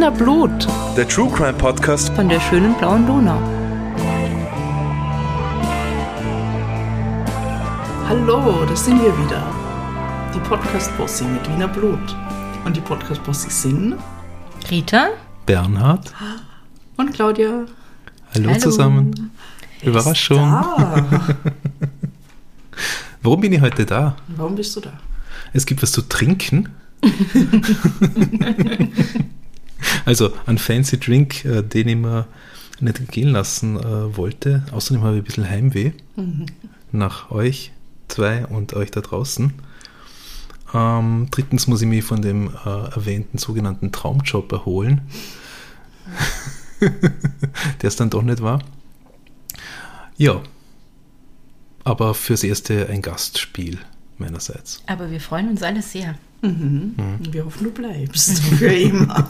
Wiener Blut Der True Crime Podcast von der schönen blauen Donau. Hallo, das sind wir wieder. Die Podcast-Bossi mit Wiener Blut. Und die Podcast-Bossis sind Rita? Bernhard. und Claudia. Hallo, Hallo. zusammen. Überraschung. Warum bin ich heute da? Warum bist du da? Es gibt was zu trinken. also ein fancy Drink, äh, den ich mir nicht gehen lassen äh, wollte. Außerdem habe ich ein bisschen Heimweh nach euch zwei und euch da draußen. Ähm, drittens muss ich mich von dem äh, erwähnten sogenannten Traumjob erholen, der es dann doch nicht war. Ja, aber fürs Erste ein Gastspiel meinerseits. Aber wir freuen uns alle sehr. Mhm. Wir hoffen, du bleibst. Für immer.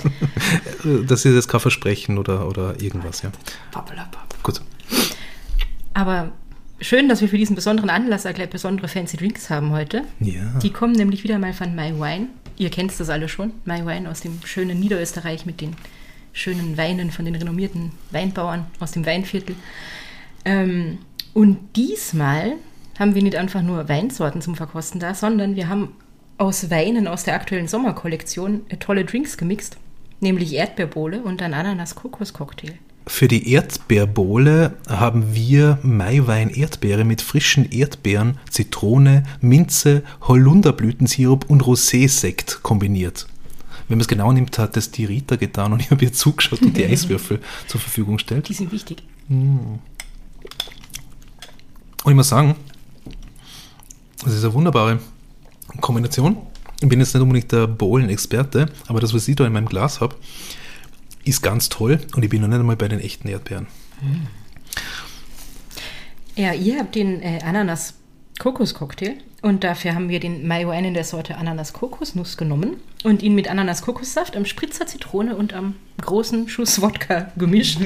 Das ist jetzt kein Versprechen oder, oder irgendwas, ja. Pappelapapp. Gut. Aber schön, dass wir für diesen besonderen Anlass auch gleich besondere Fancy Drinks haben heute. Ja. Die kommen nämlich wieder mal von My Wine. Ihr kennt das alle schon. My Wine aus dem schönen Niederösterreich mit den schönen Weinen von den renommierten Weinbauern aus dem Weinviertel. Ähm, und diesmal haben wir nicht einfach nur Weinsorten zum Verkosten da, sondern wir haben aus Weinen aus der aktuellen Sommerkollektion äh, tolle Drinks gemixt. Nämlich Erdbeerbohle und ein Ananas-Kokos-Cocktail. Für die Erdbeerbohle haben wir Maiwein Erdbeere mit frischen Erdbeeren, Zitrone, Minze, Holunderblütensirup und Rosé-Sekt kombiniert. Wenn man es genau nimmt, hat es die Rita getan und ich habe ihr zugeschaut und die Eiswürfel zur Verfügung stellt. Die sind wichtig. Und ich muss sagen, das ist eine wunderbare Kombination. Ich bin jetzt nicht unbedingt der Bohlen-Experte, aber das, was ich da in meinem Glas habe, ist ganz toll und ich bin noch nicht einmal bei den echten Erdbeeren. Ja, ihr habt den äh, Ananas-Kokos-Cocktail und dafür haben wir den Wine in der Sorte Ananas-Kokosnuss genommen und ihn mit Ananas-Kokossaft, am Spritzer Zitrone und am großen Schuss Wodka gemischt.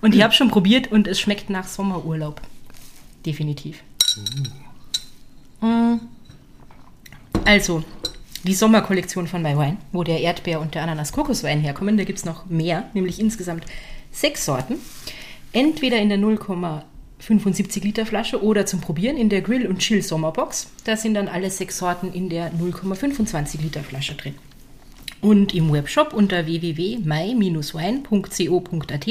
Und ich habe schon probiert und es schmeckt nach Sommerurlaub. Definitiv. Mm. Also, die Sommerkollektion von My Wine, wo der Erdbeer- und der Ananas-Kokoswein herkommen, da gibt es noch mehr, nämlich insgesamt sechs Sorten. Entweder in der 0,75 Liter Flasche oder zum Probieren in der Grill- und Chill-Sommerbox. Da sind dann alle sechs Sorten in der 0,25 Liter Flasche drin. Und im Webshop unter www.mai-wein.co.at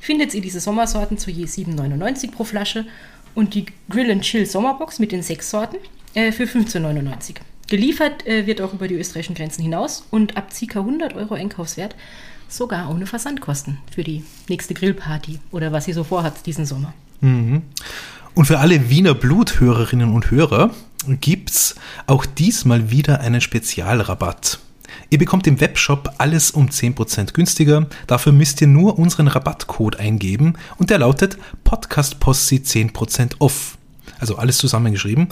findet ihr diese Sommersorten zu je 7,99 pro Flasche und die Grill and Chill Sommerbox mit den sechs Sorten äh, für 15,99. Geliefert äh, wird auch über die österreichischen Grenzen hinaus und ab ca. 100 Euro Einkaufswert sogar ohne Versandkosten für die nächste Grillparty oder was ihr so vorhabt diesen Sommer. Und für alle Wiener Bluthörerinnen und Hörer gibt's auch diesmal wieder einen Spezialrabatt. Ihr bekommt im Webshop alles um 10% günstiger. Dafür müsst ihr nur unseren Rabattcode eingeben und der lautet podcastposse 10% off. Also alles zusammengeschrieben.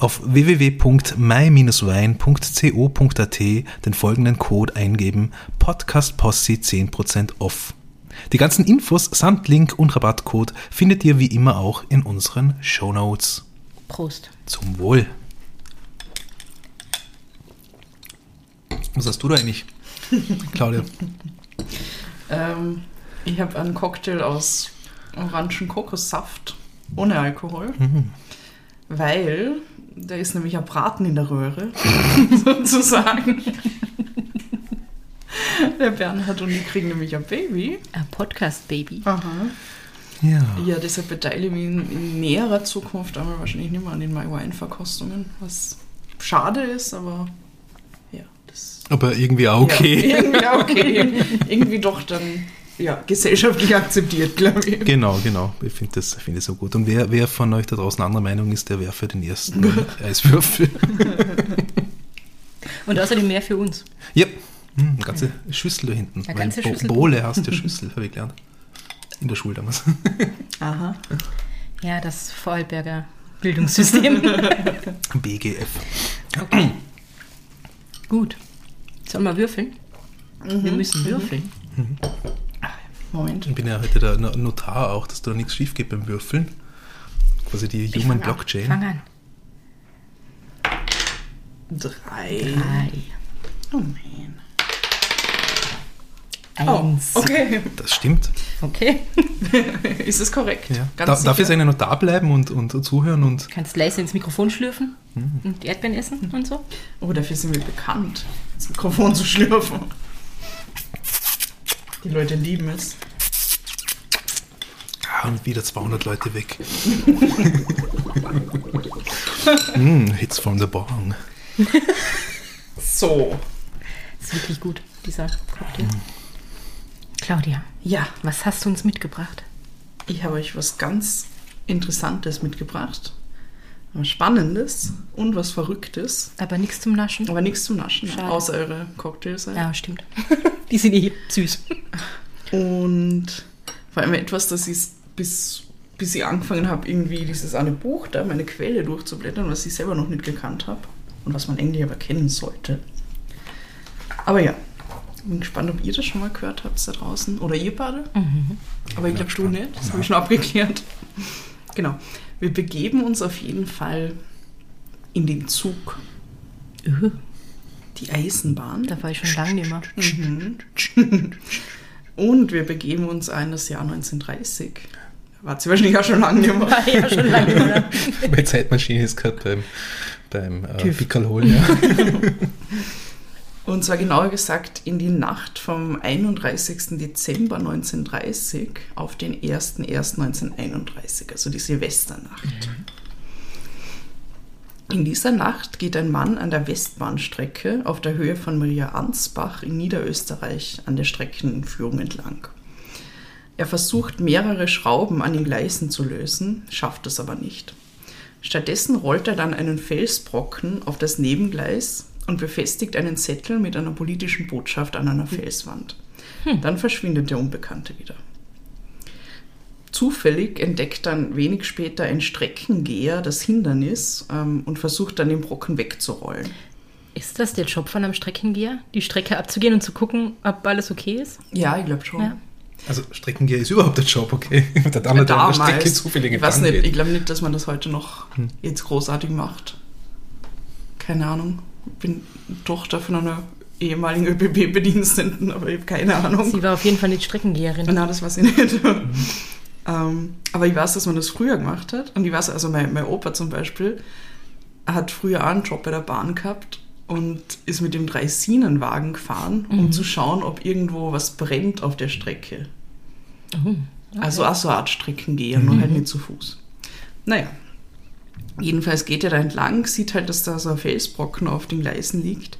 Auf www.my-wein.co.at den folgenden Code eingeben podcastposse 10% off. Die ganzen Infos samt Link und Rabattcode findet ihr wie immer auch in unseren Shownotes. Prost. Zum Wohl. Was hast du da eigentlich, Claudia? Ähm, ich habe einen Cocktail aus orangen Kokossaft ohne Alkohol, weil da ist nämlich ein Braten in der Röhre, sozusagen. Der Bernhard und ich kriegen nämlich ein Baby. Ein Podcast-Baby. Aha. Ja. Ja, deshalb beteilige ich mich in, in näherer Zukunft aber wahrscheinlich nicht mehr an den My Wine-Verkostungen, was schade ist, aber ja, das Aber irgendwie auch okay. ja, irgendwie okay. irgendwie doch dann ja, gesellschaftlich akzeptiert, glaube ich. Genau, genau. Ich finde das, find das so gut. Und wer, wer von euch da draußen anderer Meinung ist, der wäre für den ersten Eiswürfel. Und außerdem mehr für uns. ja, hm, eine ganze Schüssel da hinten. Eine ganze Schüssel. Bo Bohle hast du Schüssel, habe ich gelernt. In der Schule damals. Aha. Ja, das Vorarlberger Bildungssystem. BGF. Gut. Sollen wir würfeln? Wir müssen würfeln. Moment. Ich bin ja heute der No- Notar auch, dass da nichts schief geht beim Würfeln. Quasi die Ich Human fang an. Blockchain. Fang an. Drei. Drei. Oh man. Eins. Oh, okay. Das stimmt. Okay. Ist es korrekt? Ja. Ganz Da, darf jetzt einer noch da bleiben und, und zuhören und Kannst leise ins Mikrofon schlürfen und Erdbeeren essen und so. Oh, dafür sind wir bekannt, das Mikrofon zu schlürfen. Die Leute lieben es. Ah, und wieder 200 Leute weg. mm, hits from the bong. So. Ist wirklich gut, dieser Cocktail. Claudia, Ja, was hast du uns mitgebracht? ich habe euch was ganz Interessantes mitgebracht. Was Spannendes und was Verrücktes. Aber nichts zum Naschen. Aber nichts zum Naschen, Schade. außer eure Cocktails. Ja, stimmt. Die sind eh süß. Und vor allem etwas, das ich bis, bis ich angefangen habe, irgendwie dieses eine Buch da, meine Quelle durchzublättern, was ich selber noch nicht gekannt habe und was man eigentlich aber kennen sollte. Aber ja, bin gespannt, ob ihr das schon mal gehört habt da draußen. Oder ihr beide. Aber ich glaube, du nicht. Das habe ich schon abgeklärt. Genau. Wir begeben uns auf jeden Fall in den Zug, Uh, die Eisenbahn. da war ich schon lange nicht mehr. Mhm. Und wir begeben uns ein das Jahr 1930. War sie wahrscheinlich auch schon lange nicht mehr. War ja schon lange nicht mehr. Meine Zeitmaschine ist gerade beim, beim äh. Pickerl holen. Ja. Und zwar genauer gesagt in die Nacht vom 31. Dezember 1930 auf den 01.01.1931, also die Silvesternacht. In dieser Nacht geht ein Mann an der Westbahnstrecke auf der Höhe von Maria Ansbach in Niederösterreich an der Streckenführung entlang. Er versucht mehrere Schrauben an den Gleisen zu lösen, schafft es aber nicht. Stattdessen rollt er dann einen Felsbrocken auf das Nebengleis und befestigt einen Zettel mit einer politischen Botschaft an einer Felswand. Dann verschwindet der Unbekannte wieder. Zufällig entdeckt dann wenig später ein Streckengeher das Hindernis ähm, und versucht dann den Brocken wegzurollen. Ist das der Job von einem Streckengeher? Die Strecke abzugehen und zu gucken, ob alles okay ist? Ja, ich glaube schon. Ja. Also Streckengeher ist überhaupt der Job, okay? Der andere, der an der Strecke zufällig ich weiß nicht, ich glaube nicht, dass man das heute noch jetzt großartig macht. Keine Ahnung. Ich bin Tochter von einer ehemaligen ÖBB-Bediensteten, aber ich habe keine Ahnung. Sie war auf jeden Fall nicht Streckengeherin. Na, das weiß ich nicht. ähm, aber ich weiß, dass man das früher gemacht hat. Und ich weiß, also mein, mein Opa zum Beispiel hat früher auch einen Job bei der Bahn gehabt und ist mit dem Dreisinenwagen gefahren, um zu schauen, ob irgendwo was brennt auf der Strecke. Also auch so eine Art Streckengehen, nur halt nicht zu Fuß. Naja. Jedenfalls geht er da entlang, sieht halt, dass da so ein Felsbrocken auf den Gleisen liegt.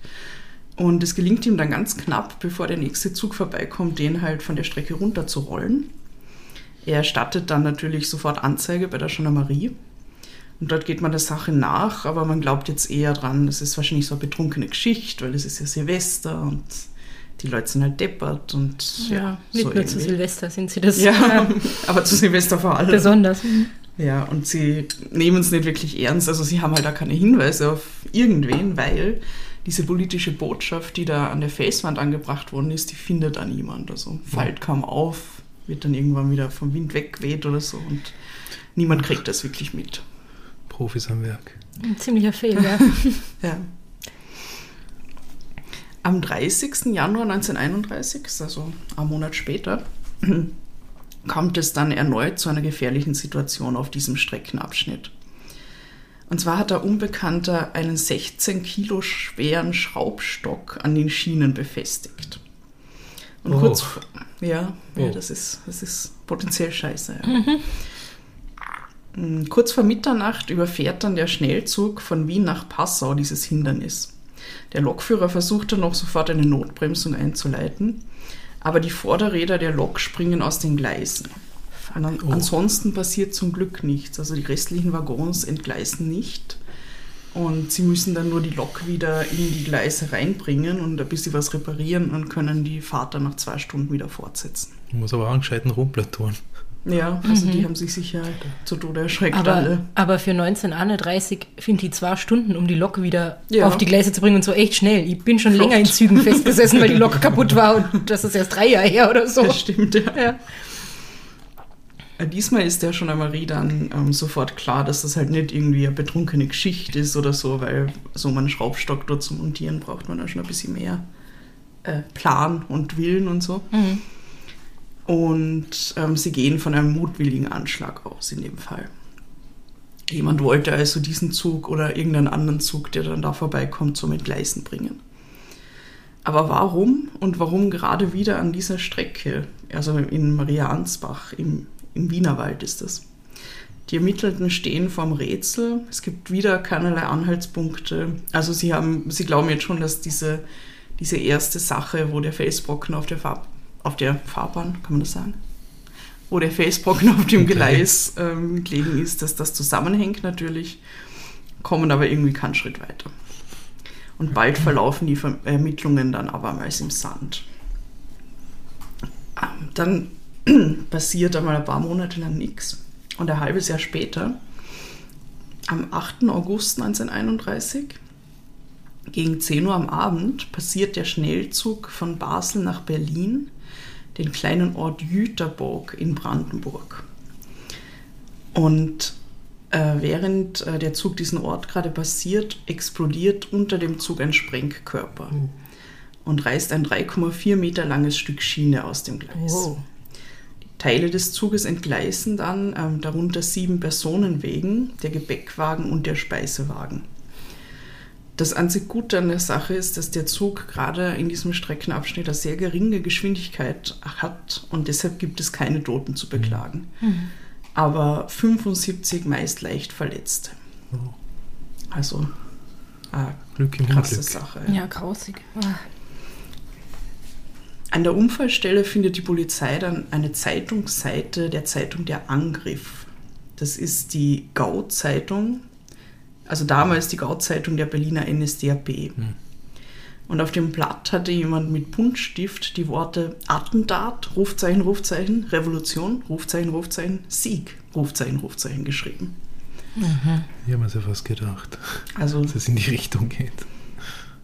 Und es gelingt ihm dann ganz knapp, bevor der nächste Zug vorbeikommt, den halt von der Strecke runter zu rollen. Er erstattet dann natürlich sofort Anzeige bei der Gendarmerie. Und dort geht man der Sache nach, aber man glaubt jetzt eher dran, das ist wahrscheinlich so eine betrunkene Geschichte, weil es ist ja Silvester und die Leute sind halt deppert und ja, Ja, nicht so nur zu irgendwie. Silvester sind sie das Ja, aber zu Silvester vor allem. besonders. Ja, und sie nehmen es nicht wirklich ernst. Also sie haben halt auch keine Hinweise auf irgendwen, weil diese politische Botschaft, die da an der Felswand angebracht worden ist, die findet da niemand. Also fällt kaum auf, wird dann irgendwann wieder vom Wind weggeweht oder so und niemand kriegt das wirklich mit. Profis am Werk. Ein ziemlicher Fehler. Ja. Ja. Am 30. Januar 1931, ist also ein Monat später, kommt es dann erneut zu einer gefährlichen Situation auf diesem Streckenabschnitt. Und zwar hat der Unbekannter einen 16 Kilo schweren Schraubstock an den Schienen befestigt. Und Oh. kurz, ja, ja Oh. das, ist, das ist potenziell scheiße. Ja. Mm, Kurz vor Mitternacht überfährt dann der Schnellzug von Wien nach Passau dieses Hindernis. Der Lokführer versucht dann noch sofort eine Notbremsung einzuleiten, aber die Vorderräder der Lok springen aus den Gleisen. An, Oh. Ansonsten passiert zum Glück nichts. Also die restlichen Waggons entgleisen nicht. Und sie müssen dann nur die Lok wieder in die Gleise reinbringen und ein bisschen was reparieren und können die Fahrt dann nach zwei Stunden wieder fortsetzen. Muss aber auch einen gescheiten Rumpler tun. Ja, also die haben sich sicher zu Tode erschreckt Aber, alle. aber für 1931 finde ich zwei Stunden, um die Lok wieder Ja. auf die Gleise zu bringen und so echt schnell. Ich bin schon Flott. länger in Zügen festgesessen, weil die Lok kaputt war und das ist erst drei Jahre her oder so. Das stimmt, ja. Ja. Äh, Diesmal ist der Gendarmerie dann ähm, sofort klar, dass das halt nicht irgendwie eine betrunkene Geschichte ist oder so, weil so einen Schraubstock dort zu montieren braucht man ja schon ein bisschen mehr äh, Plan und Willen und so. Und ähm, sie gehen von einem mutwilligen Anschlag aus in dem Fall. Jemand wollte also diesen Zug oder irgendeinen anderen Zug, der dann da vorbeikommt, zum Entgleisen bringen. Aber warum und warum gerade wieder an dieser Strecke, also in Maria Ansbach im, im Wienerwald ist das? Die Ermittelten stehen vorm Rätsel. Es gibt wieder keinerlei Anhaltspunkte. Also sie haben, sie glauben jetzt schon, dass diese, diese erste Sache, wo der Felsbrocken auf der, Fahr auf der Fahrbahn, kann man das sagen? Wo der Felsbrocken auf dem Okay. Gleis ähm, gelegen ist, dass das zusammenhängt natürlich, kommen aber irgendwie keinen Schritt weiter. Und bald verlaufen die Ermittlungen dann abermals im Sand. Ähm, Dann passiert einmal ein paar Monate lang nichts. Und ein halbes Jahr später, am 8. August 1931, gegen 10 Uhr am Abend, passiert der Schnellzug von Basel nach Berlin, den kleinen Ort Jüterburg in Brandenburg. Und äh, während äh, der Zug diesen Ort gerade passiert, explodiert unter dem Zug ein Sprengkörper und reißt ein 3,4 Meter langes Stück Schiene aus dem Gleis. Wow. Teile des Zuges entgleisen dann, ähm, darunter sieben Personenwegen, der Gepäckwagen und der Speisewagen. Das einzig Gute an der Sache ist, dass der Zug gerade in diesem Streckenabschnitt eine sehr geringe Geschwindigkeit hat und deshalb gibt es keine Toten zu beklagen. Aber 75 meist leicht Verletzte. Also eine Glück im krasse Unglück. Sache. Ja, grausig. Ah. An der Unfallstelle findet die Polizei dann eine Zeitungsseite der Zeitung Der Angriff. Das ist die Gau-Zeitung, also damals die Gau-Zeitung der Berliner NSDAP. Und auf dem Blatt hatte jemand mit Buntstift die Worte Attentat, Rufzeichen, Rufzeichen, Revolution, Rufzeichen, Rufzeichen, Sieg, Rufzeichen, Rufzeichen geschrieben. Ich habe mir ja fast gedacht, Also dass es in die Richtung geht.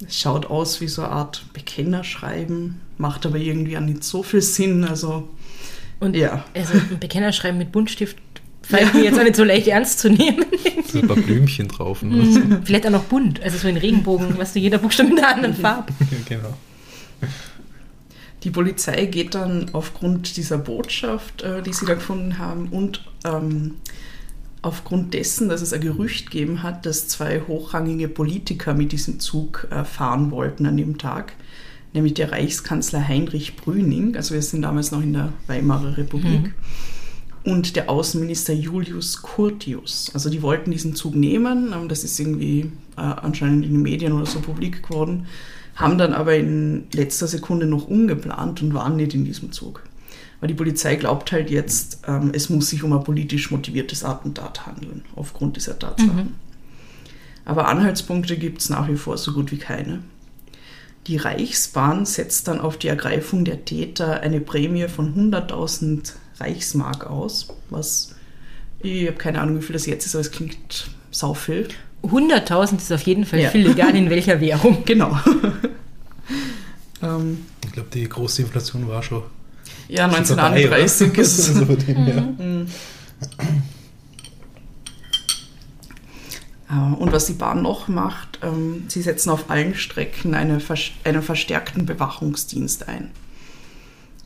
es schaut aus wie so eine Art Bekennerschreiben, macht aber irgendwie auch nicht so viel Sinn. Also Und Ja. also ein Bekennerschreiben mit Buntstift fällt mir jetzt auch nicht so leicht ernst zu nehmen. So ein paar Blümchen drauf. Und was. Vielleicht auch noch bunt, also so in Regenbogen, was du jeder Buchstabe mit einer anderen Farbe. Genau. Die Polizei geht dann aufgrund dieser Botschaft, äh, die sie da gefunden haben, und ähm, aufgrund dessen, dass es ein Gerücht gegeben hat, dass zwei hochrangige Politiker mit diesem Zug äh, fahren wollten an dem Tag, nämlich der Reichskanzler Heinrich Brüning, also wir sind damals noch in der Weimarer Republik, und der Außenminister Julius Curtius. Also die wollten diesen Zug nehmen, ähm, das ist irgendwie äh, anscheinend in den Medien oder so publik geworden, haben dann aber in letzter Sekunde noch umgeplant und waren nicht in diesem Zug. Weil die Polizei glaubt halt jetzt, ähm, es muss sich um ein politisch motiviertes Attentat handeln, aufgrund dieser Tatsachen. Aber Anhaltspunkte gibt es nach wie vor so gut wie keine. Die Reichsbahn setzt dann auf die Ergreifung der Täter eine Prämie von 100.000 Reichsmark aus, was ich habe keine Ahnung, wie viel das jetzt ist, aber es klingt sau viel. 100.000 ist auf jeden Fall Ja. viel, egal in welcher Währung. Genau. ähm, Ich glaube, die große Inflation war schon. ja, schon vorbei, 1931 oder? ist Also von dem her. Äh, Und was die Bahn noch macht, ähm, sie setzen auf allen Strecken eine, vers- einen verstärkten Bewachungsdienst ein.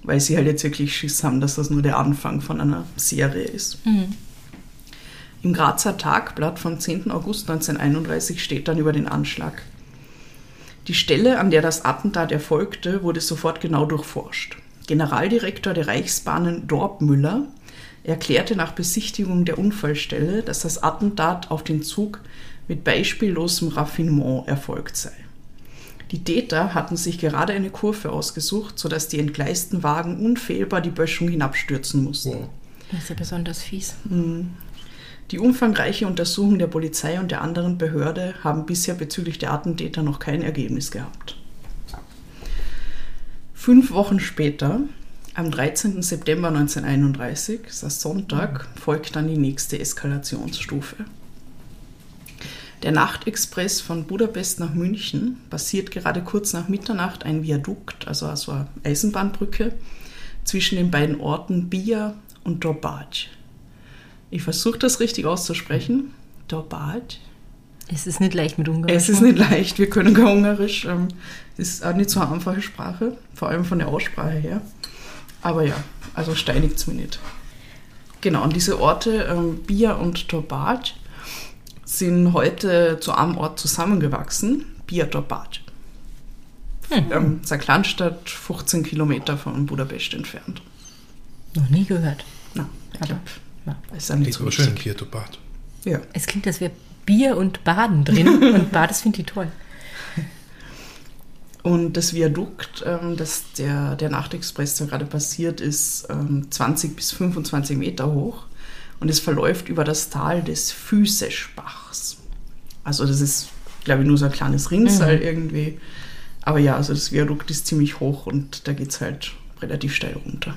Weil sie halt jetzt wirklich Schiss haben, dass das nur der Anfang von einer Serie ist. Im Grazer Tagblatt vom 10. August 1931 steht dann über den Anschlag. Die Stelle, an der das Attentat erfolgte, wurde sofort genau durchforscht. Generaldirektor der Reichsbahnen Dorpmüller erklärte nach Besichtigung der Unfallstelle, dass das Attentat auf den Zug mit beispiellosem Raffinement erfolgt sei. Die Täter hatten sich gerade eine Kurve ausgesucht, sodass die entgleisten Wagen unfehlbar die Böschung hinabstürzen mussten. Das ist ja besonders fies. Die umfangreiche Untersuchung der Polizei und der anderen Behörde haben bisher bezüglich der Attentäter noch kein Ergebnis gehabt. Fünf Wochen später, am 13. September 1931, ist das Sonntag, folgt dann die nächste Eskalationsstufe. Der Nachtexpress von Budapest nach München passiert gerade kurz nach Mitternacht ein Viadukt, also, also eine Eisenbahnbrücke, zwischen den beiden Orten Bia und Dorbac. Ich versuche das richtig auszusprechen. Dorbac. Es ist nicht leicht mit Ungarisch. Es ist nicht leicht, wir können kein Ungarisch. Ähm, ist auch nicht so eine einfache Sprache, vor allem von der Aussprache her. Aber ja, also steinigt es mir nicht. Genau, und diese Orte, ähm, Bia und Torbac, sind heute zu einem Ort zusammengewachsen, Bia Torbac. Ähm, das ist eine Kleinstadt, 15 Kilometer von Budapest entfernt. Noch nie gehört. Na, ich Aber- glaube, ja. ist auch nicht so aber schön, Bad. Ja. Es klingt, als wäre Bier und Baden drin. und Bad, das finde ich toll. Und das Viadukt, ähm, das der, der Nachtexpress da gerade passiert, ist ähm, 20 bis 25 Meter hoch und es verläuft über das Tal des Füßeschbachs. Also das ist, glaube ich, nur so ein kleines Rinnsal irgendwie. Aber ja, also das Viadukt ist ziemlich hoch und da geht es halt relativ steil runter.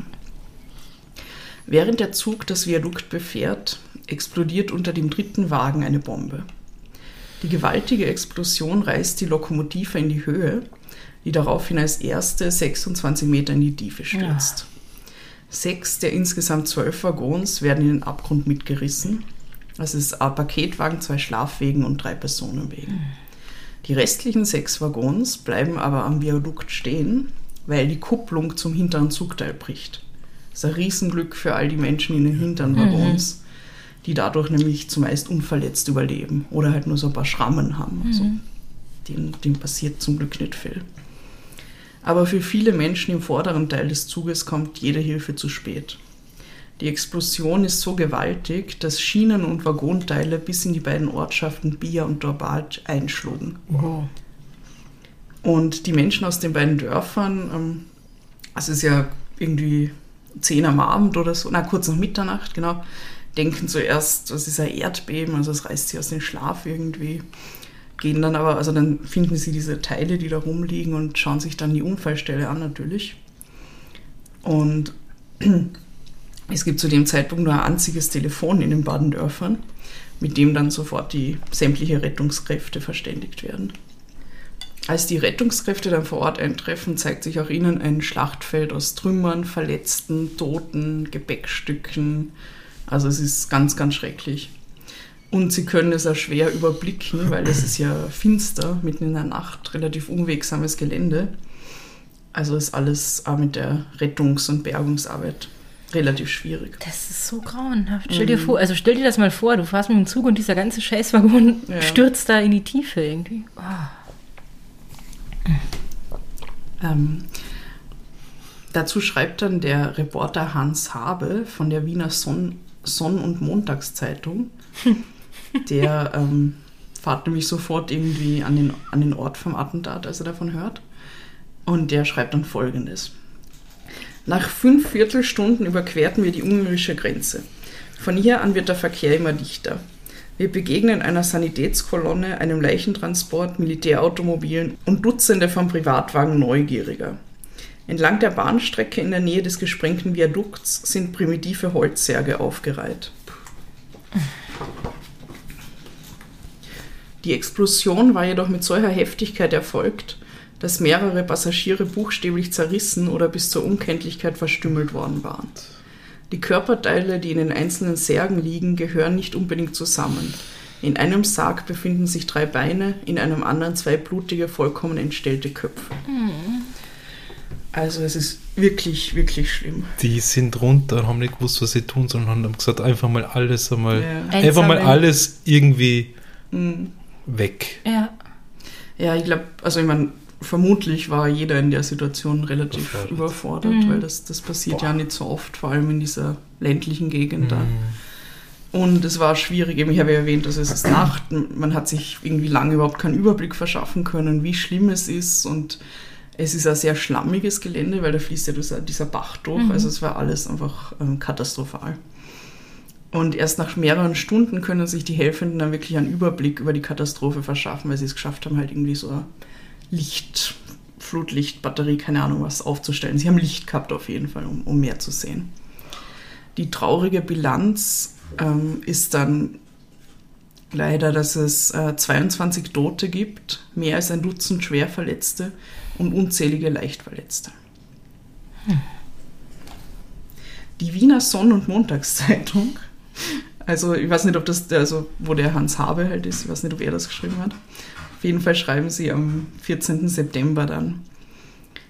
Während der Zug das Viadukt befährt, explodiert unter dem dritten Wagen eine Bombe. Die gewaltige Explosion reißt die Lokomotive in die Höhe, die daraufhin als erste 26 Meter in die Tiefe stürzt. Sechs der insgesamt zwölf Waggons werden in den Abgrund mitgerissen. Das ist ein Paketwagen, zwei Schlafwegen und drei Personenwegen. Die restlichen sechs Waggons bleiben aber am Viadukt stehen, weil die Kupplung zum hinteren Zugteil bricht. Das ist ein Riesenglück für all die Menschen in den hinteren Waggons, die dadurch nämlich zumeist unverletzt überleben oder halt nur so ein paar Schrammen haben. Also, denen, denen passiert zum Glück nicht viel. Aber für viele Menschen im vorderen Teil des Zuges kommt jede Hilfe zu spät. Die Explosion ist so gewaltig, dass Schienen und Waggonteile bis in die beiden Ortschaften Bia und Dorbat einschlugen. Wow. Und die Menschen aus den beiden Dörfern, ähm, also es ist ja irgendwie 10 am Abend oder so, na kurz nach Mitternacht, genau, denken zuerst, das ist ein Erdbeben, also es reißt sie aus dem Schlaf irgendwie. Gehen dann aber, also dann finden sie diese Teile, die da rumliegen und schauen sich dann die Unfallstelle an natürlich. Und es gibt zu dem Zeitpunkt nur ein einziges Telefon in den beiden Dörfern, mit dem dann sofort die sämtliche Rettungskräfte verständigt werden. Als die Rettungskräfte dann vor Ort eintreffen, zeigt sich auch ihnen ein Schlachtfeld aus Trümmern, Verletzten, Toten, Gepäckstücken. Also es ist ganz, ganz schrecklich. Und sie können es auch schwer überblicken, weil es ist ja finster, mitten in der Nacht, relativ unwegsames Gelände. Also ist alles auch mit der Rettungs- und Bergungsarbeit relativ schwierig. Das ist so grauenhaft. Stell dir vor, also stell dir das mal vor, du fährst mit dem Zug und dieser ganze Scheißwaggon Ja. stürzt da in die Tiefe irgendwie. Oh. Ähm, dazu schreibt dann der Reporter Hans Habe von der Wiener Sonn-, Sonn und Montagszeitung. Der ähm, fährt nämlich sofort irgendwie an den, an den Ort vom Attentat, als er davon hört. Und der schreibt dann folgendes. Nach fünf Viertelstunden überquerten wir die ungarische Grenze. Von hier an wird der Verkehr immer dichter. Wir begegnen einer Sanitätskolonne, einem Leichentransport, Militärautomobilen und Dutzende von Privatwagen Neugieriger. Entlang der Bahnstrecke in der Nähe des gesprengten Viadukts sind primitive Holzsärge aufgereiht. Die Explosion war jedoch mit solcher Heftigkeit erfolgt, dass mehrere Passagiere buchstäblich zerrissen oder bis zur Unkenntlichkeit verstümmelt worden waren. Die Körperteile, die in den einzelnen Särgen liegen, gehören nicht unbedingt zusammen. In einem Sarg befinden sich drei Beine, in einem anderen zwei blutige, vollkommen entstellte Köpfe. Also es ist wirklich, wirklich schlimm. Die sind runter und haben nicht gewusst, was sie tun, sondern haben gesagt, einfach mal alles einmal, Ja. einfach mal alles irgendwie Mhm. Weg. Ja. Ja, ich glaube, also ich meine, vermutlich war jeder in der Situation relativ Überfordert. überfordert, Mhm. weil das, das passiert ja nicht so oft, vor allem in dieser ländlichen Gegend da. Mhm. Und es war schwierig, eben, ich habe ja erwähnt, also es ist Nacht, man hat sich irgendwie lange überhaupt keinen Überblick verschaffen können, wie schlimm es ist und es ist ein sehr schlammiges Gelände, weil da fließt ja dieser, dieser Bach durch, Mhm. also es war alles einfach ähm, katastrophal. Und erst nach mehreren Stunden können sich die Helfenden dann wirklich einen Überblick über die Katastrophe verschaffen, weil sie es geschafft haben, halt irgendwie so eine Licht, Flutlichtbatterie, keine Ahnung was, aufzustellen. Sie haben Licht gehabt auf jeden Fall, um, um mehr zu sehen. Die traurige Bilanz ähm, ist dann leider, dass es äh, 22 Tote gibt, mehr als ein Dutzend Schwerverletzte und unzählige Leichtverletzte. Die Wiener Sonn- und Montagszeitung Also ich weiß nicht, ob das, also wo der Hans Habe halt ist, ich weiß nicht, ob er das geschrieben hat. Auf jeden Fall schreiben sie am 14. September dann.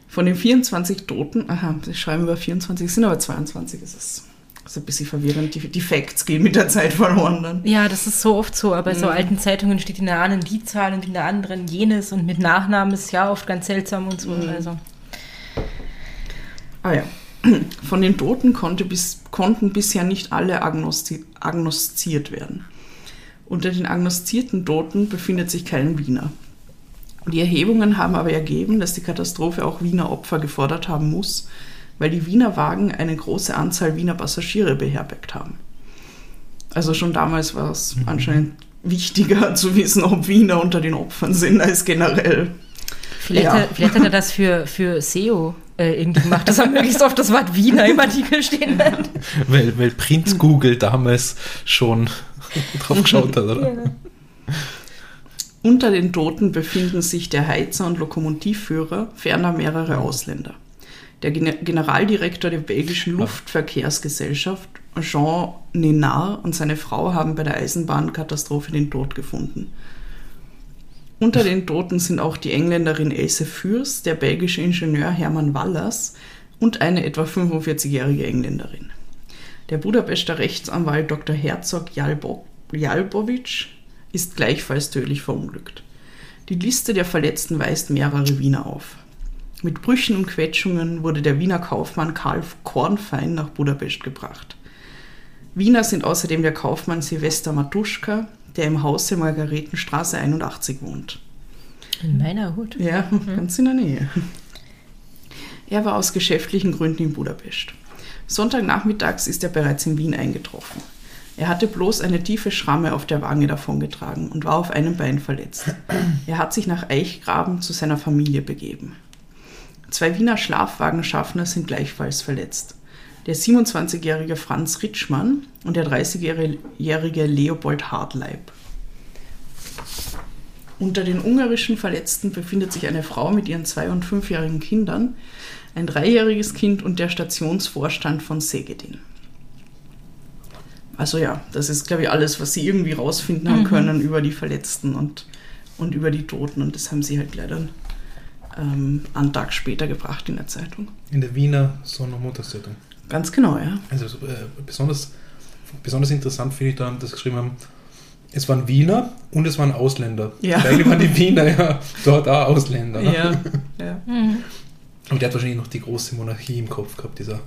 Von den 24 Toten, aha, sie schreiben über 24, es sind aber 22, es ist, ist ein bisschen verwirrend. Die, die Facts gehen mit der Zeit verloren dann. Ja, das ist so oft so, aber bei so Mhm. alten Zeitungen steht in der einen die Zahl und in der anderen jenes und mit Nachnamen ist ja oft ganz seltsam und so. Mhm. Also. Ah ja. Von den Toten konnte bis, konnten bisher nicht alle agnosti agnostiziert werden. Unter den agnostizierten Toten befindet sich kein Wiener. Die Erhebungen haben aber ergeben, dass die Katastrophe auch Wiener Opfer gefordert haben muss, weil die Wiener Wagen eine große Anzahl Wiener Passagiere beherbergt haben. Also schon damals war es anscheinend wichtiger zu wissen, ob Wiener unter den Opfern sind, als generell. Vielleicht, Ja. hat, vielleicht hat er das für, für SEO äh, irgendwie gemacht, dass er möglichst oft das Wort Wiener im Artikel stehen hat. Weil, weil Prinz Google damals schon drauf geschaut hat, oder? Unter den Toten befinden sich der Heizer und Lokomotivführer, ferner mehrere Ausländer. Der Gen Generaldirektor der belgischen Luftverkehrsgesellschaft, Jean Nenard, und seine Frau haben bei der Eisenbahnkatastrophe den Tod gefunden. Unter den Toten sind auch die Engländerin Else Fürst, der belgische Ingenieur Hermann Wallers und eine etwa 45-jährige Engländerin. Der Budapester Rechtsanwalt Dr. Herzog Jalbo Jalbowitsch ist gleichfalls tödlich verunglückt. Die Liste der Verletzten weist mehrere Wiener auf. Mit Brüchen und Quetschungen wurde der Wiener Kaufmann Karl Kornfein nach Budapest gebracht. Wiener sind außerdem der Kaufmann Silvester Matuschka, der im Hause Margaretenstraße 81 wohnt. In meiner Hut. Ja, ganz in der Nähe. Er war aus geschäftlichen Gründen in Budapest. Sonntagnachmittags ist er bereits in Wien eingetroffen. Er hatte bloß eine tiefe Schramme auf der Wange davongetragen und war auf einem Bein verletzt. Er hat sich nach Eichgraben zu seiner Familie begeben. Zwei Wiener Schlafwagenschaffner sind gleichfalls verletzt. Der 27-jährige Franz Ritschmann und der 30-jährige Leopold Hartleib. Unter den ungarischen Verletzten befindet sich eine Frau mit ihren zwei- und fünfjährigen Kindern, ein dreijähriges Kind und der Stationsvorstand von Segedin. Also ja, das ist, glaube ich, alles, was sie irgendwie rausfinden haben können über die Verletzten und, und über die Toten. Und das haben sie halt leider ähm, einen Tag später gebracht in der Zeitung. In der Wiener Sonn- und Montagszeitung. Ganz genau, ja. Also äh, besonders, besonders interessant finde ich da, dass sie geschrieben haben, es waren Wiener und es waren Ausländer. Ja. Eigentlich waren die Wiener ja dort auch Ausländer. Ne? Ja, ja. Und der hat wahrscheinlich noch die große Monarchie im Kopf gehabt, dieser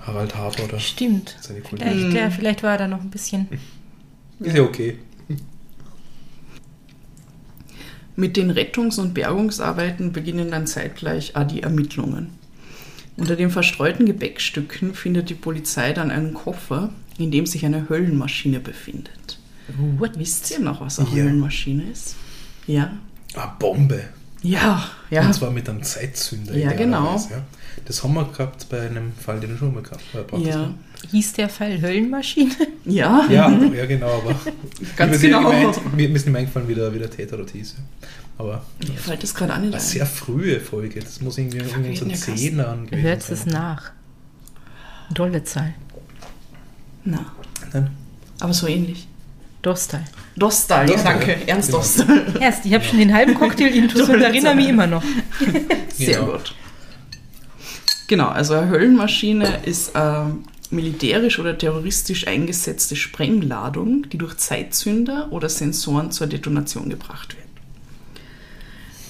Harald Harper oder Stimmt. seine Kollegen. Vielleicht, ja, vielleicht war er da noch ein bisschen. Ist ja okay. Mit den Rettungs- und Bergungsarbeiten beginnen dann zeitgleich auch die Ermittlungen. Unter den verstreuten Gepäckstücken findet die Polizei dann einen Koffer, in dem sich eine Höllenmaschine befindet. What? Wisst ihr noch, was eine Ja. Höllenmaschine ist? Ja. Ah, Bombe. Ja, ja. Und zwar mit einem Zeitzünder. Ja, genau. Ja. Das haben wir gehabt bei einem Fall, den du schon mal gehabt hast. Ja. ne? Hieß der Fall Höllenmaschine? Ja, Ja, ja, genau, aber Ganz genau. Gemeint, mir mir ist nicht mehr eingefallen, wie der, wie der Täter dort hieß. Aber Mir fällt das gerade an. eine ein. sehr frühe Folge, das muss irgendwie in unseren Zehnern gewesen Hört es sein. nach. Dolle Zahl. Na, Nein? aber so ähnlich. Dostal. Dostal, ja, danke. ja. Ernst Genau. Dostal. Erst, ich habe schon den halben Cocktail intus und erinnere mich immer noch. Sehr Genau. gut. Genau, also eine Höllenmaschine ist eine militärisch oder terroristisch eingesetzte Sprengladung, die durch Zeitzünder oder Sensoren zur Detonation gebracht wird.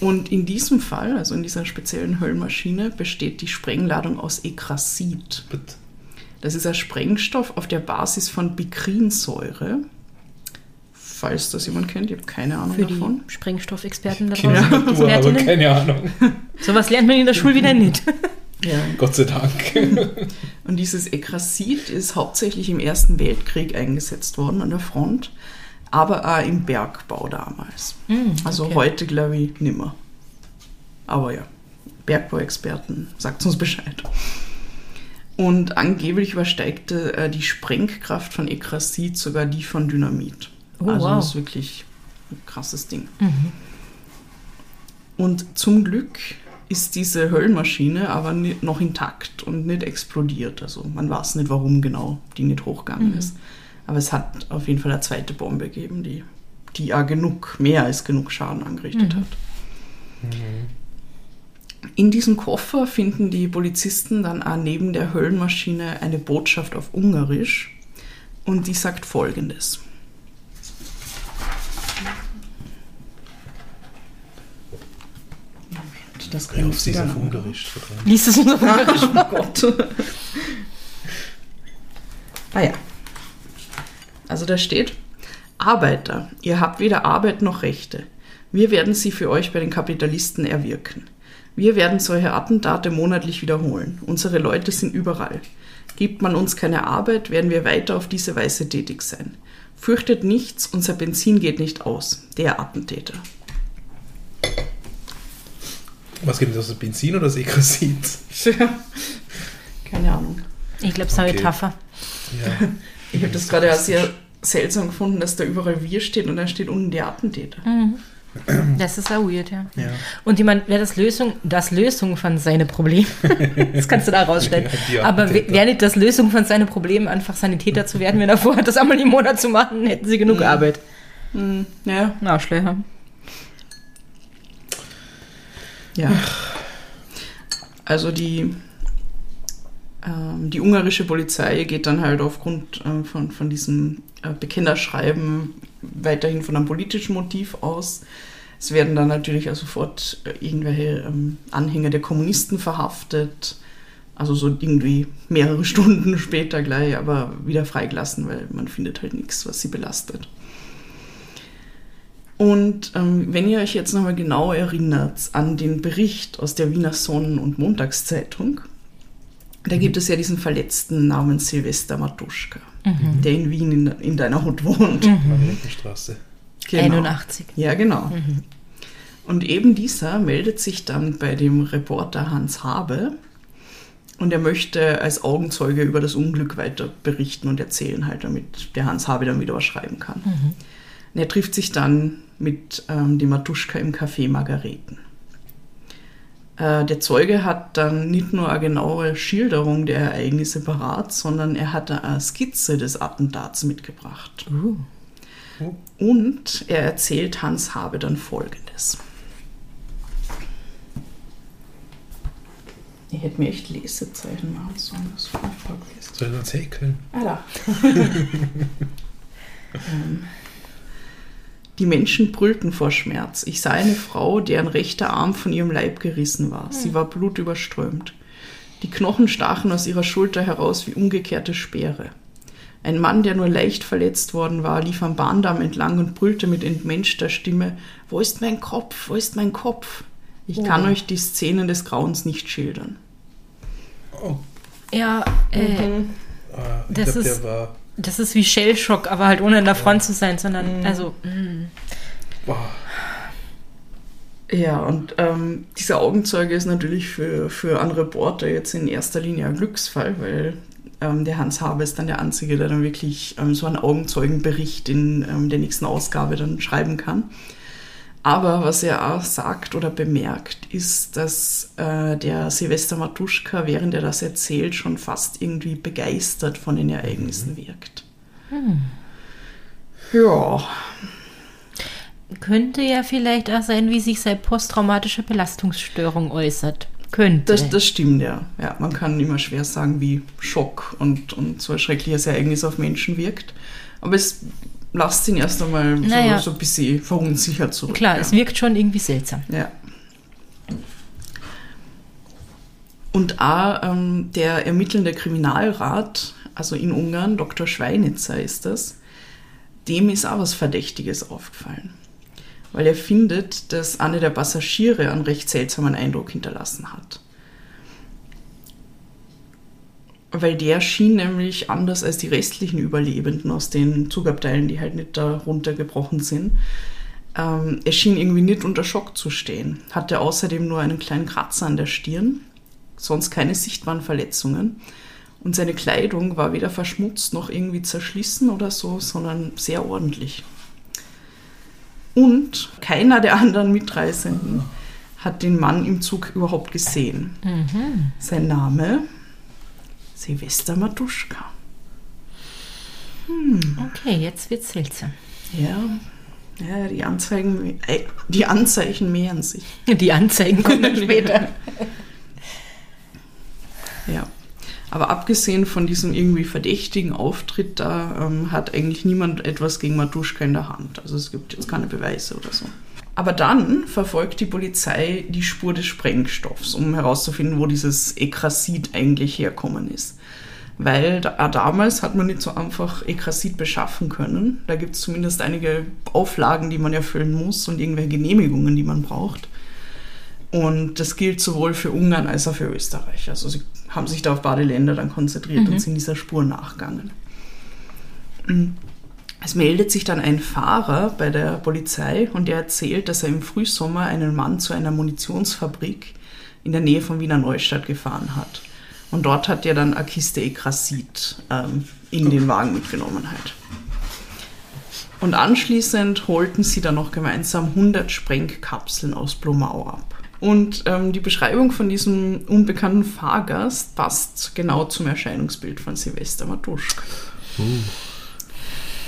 Und in diesem Fall, also in dieser speziellen Höllenmaschine, besteht die Sprengladung aus Ekrasid. Das ist ein Sprengstoff auf der Basis von Bikrinsäure. Falls das jemand kennt, ich habe keine Ahnung Für die davon. Sprengstoffexperten da Genau, draußen. du, aber keine Ahnung. Sowas lernt man in der Schule wieder nicht. Ja. Gott sei Dank. Und dieses Ekrasid ist hauptsächlich im Ersten Weltkrieg eingesetzt worden an der Front, aber auch im Bergbau damals. Also okay. heute glaube ich nimmer. Aber ja, Bergbauexperten, sagt uns Bescheid. Und angeblich übersteigte äh, die Sprengkraft von Ekrasid sogar die von Dynamit. Oh, also wow. das ist wirklich ein krasses Ding. Und zum Glück ist diese Höllenmaschine aber noch intakt und nicht explodiert. Also man weiß nicht, warum genau die nicht hochgegangen ist. Aber es hat auf jeden Fall eine zweite Bombe gegeben, die, die ja genug, mehr als genug Schaden angerichtet hat. In diesem Koffer finden die Polizisten dann auch neben der Höllenmaschine eine Botschaft auf Ungarisch und die sagt folgendes. Moment, das Ja, auf sie ist wieder auf lang. Ungarisch. Liest es uns auf oh Gott. ah ja. Also da steht, Arbeiter, ihr habt weder Arbeit noch Rechte. Wir werden sie für euch bei den Kapitalisten erwirken. Wir werden solche Attentate monatlich wiederholen. Unsere Leute sind überall. Gibt man uns keine Arbeit, werden wir weiter auf diese Weise tätig sein. Fürchtet nichts, unser Benzin geht nicht aus. Der Attentäter. Was gibt es, das Benzin oder das Ekrasit? Keine Ahnung. Ich glaube, es ist eine Okay. Metapher. Ja. Ich habe das gerade auch sehr seltsam gefunden, dass da überall wir steht und dann steht unten der Attentäter. Das ist auch weird, ja. Ja. Und jemand, wäre das Lösung, das Lösung von seinen Problemen, das kannst du da rausstellen. Ja, Aber wäre nicht das Lösung von seinen Problemen, einfach Sanitäter zu werden, wenn er vorhat, das einmal im Monat zu machen, hätten sie genug Arbeit. Ja, Na, Schlecher. ja. Also die, die ungarische Polizei geht dann halt aufgrund ähm, von, von diesem äh, Bekennerschreiben weiterhin von einem politischen Motiv aus. Es werden dann natürlich auch sofort äh, irgendwelche ähm, Anhänger der Kommunisten verhaftet. Also so irgendwie mehrere Stunden später gleich, aber wieder freigelassen, weil man findet halt nichts, was sie belastet. Und ähm, wenn ihr euch jetzt nochmal genau erinnert an den Bericht aus der Wiener Sonnen- und Montagszeitung, da gibt es ja diesen Verletzten namens Silvester Matuschka, der in Wien in, in deiner Hut wohnt. Margaretenstraße. Genau. 81. Ja, genau. Und eben dieser meldet sich dann bei dem Reporter Hans Habe und er möchte als Augenzeuge über das Unglück weiter berichten und erzählen, halt, damit der Hans Habe dann wieder was schreiben kann. Und er trifft sich dann mit ähm, dem Matuschka im Café Margareten. Äh, der Zeuge hat dann nicht nur eine genaue Schilderung der Ereignisse parat, sondern er hat eine Skizze des Attentats mitgebracht. Und er erzählt Hans Habe dann Folgendes. Ich hätte mir echt Lesezeichen machen sollen, das furchtbar gewesen. Soll ich häkeln? Ah, da. ähm, die Menschen brüllten vor Schmerz. Ich sah eine Frau, deren rechter Arm von ihrem Leib gerissen war. Sie war blutüberströmt. Die Knochen stachen aus ihrer Schulter heraus wie umgekehrte Speere. Ein Mann, der nur leicht verletzt worden war, lief am Bahndamm entlang und brüllte mit entmenschter Stimme: Wo ist mein Kopf? Wo ist mein Kopf? Ich kann euch die Szenen des Grauens nicht schildern. Oh, Ja, äh, ah, ich Das glaube, ist- der war. Das ist wie Shellshock, aber halt ohne in der Front zu sein, sondern, also, mm. Boah, Ja, und ähm, dieser Augenzeuge ist natürlich für, für einen Reporter jetzt in erster Linie ein Glücksfall, weil ähm, der Hans Habe ist dann der Einzige, der dann wirklich ähm, so einen Augenzeugenbericht in ähm, der nächsten Ausgabe dann schreiben kann. Aber was er auch sagt oder bemerkt, ist, dass äh, der Silvester Matuschka, während er das erzählt, schon fast irgendwie begeistert von den Ereignissen wirkt. Ja, könnte ja vielleicht auch sein, wie sich seine posttraumatische Belastungsstörung äußert. Könnte. Das, das stimmt, ja. ja. Man kann immer schwer sagen, wie Schock und, und so ein schreckliches Ereignis auf Menschen wirkt. Aber es lasst ihn erst einmal Naja. so, so ein bisschen verunsichert zurück. Klar, ja. es wirkt schon irgendwie seltsam. Ja. Und auch ähm, der ermittelnde Kriminalrat, also in Ungarn, Dr. Schweinitzer ist das, dem ist auch was Verdächtiges aufgefallen. Weil er findet, dass eine der Passagiere einen recht seltsamen Eindruck hinterlassen hat. Weil der schien nämlich anders als die restlichen Überlebenden aus den Zugabteilen, die halt nicht da runtergebrochen sind, ähm, er schien irgendwie nicht unter Schock zu stehen. Hatte außerdem nur einen kleinen Kratzer an der Stirn, sonst keine sichtbaren Verletzungen. Und seine Kleidung war weder verschmutzt noch irgendwie zerschlissen oder so, sondern sehr ordentlich. Und keiner der anderen Mitreisenden hat den Mann im Zug überhaupt gesehen. Sein Name Silvester Matuschka. Okay, jetzt wird's seltsam. Ja, ja die, Anzeigen, äh, die Anzeichen mehren sich. Die Anzeigen kommen später. Ja. Aber abgesehen von diesem irgendwie verdächtigen Auftritt, da ähm, hat eigentlich niemand etwas gegen Matuschka in der Hand. Also es gibt jetzt keine Beweise oder so. Aber dann verfolgt die Polizei die Spur des Sprengstoffs, um herauszufinden, wo dieses Ekrasid eigentlich herkommen ist. Weil da, damals hat man nicht so einfach Ekrasid beschaffen können. Da gibt es zumindest einige Auflagen, die man erfüllen muss und irgendwelche Genehmigungen, die man braucht. Und das gilt sowohl für Ungarn als auch für Österreich. Also sie haben sich da auf beide Länder dann konzentriert und sind dieser Spur nachgegangen. Es meldet sich dann ein Fahrer bei der Polizei und der erzählt, dass er im Frühsommer einen Mann zu einer Munitionsfabrik in der Nähe von Wiener Neustadt gefahren hat. Und dort hat er dann eine Kiste Ekrasid ähm, in den Wagen mitgenommen halt. Und anschließend holten sie dann noch gemeinsam 100 Sprengkapseln aus Blumau ab. Und ähm, die Beschreibung von diesem unbekannten Fahrgast passt genau zum Erscheinungsbild von Silvester Matuschka.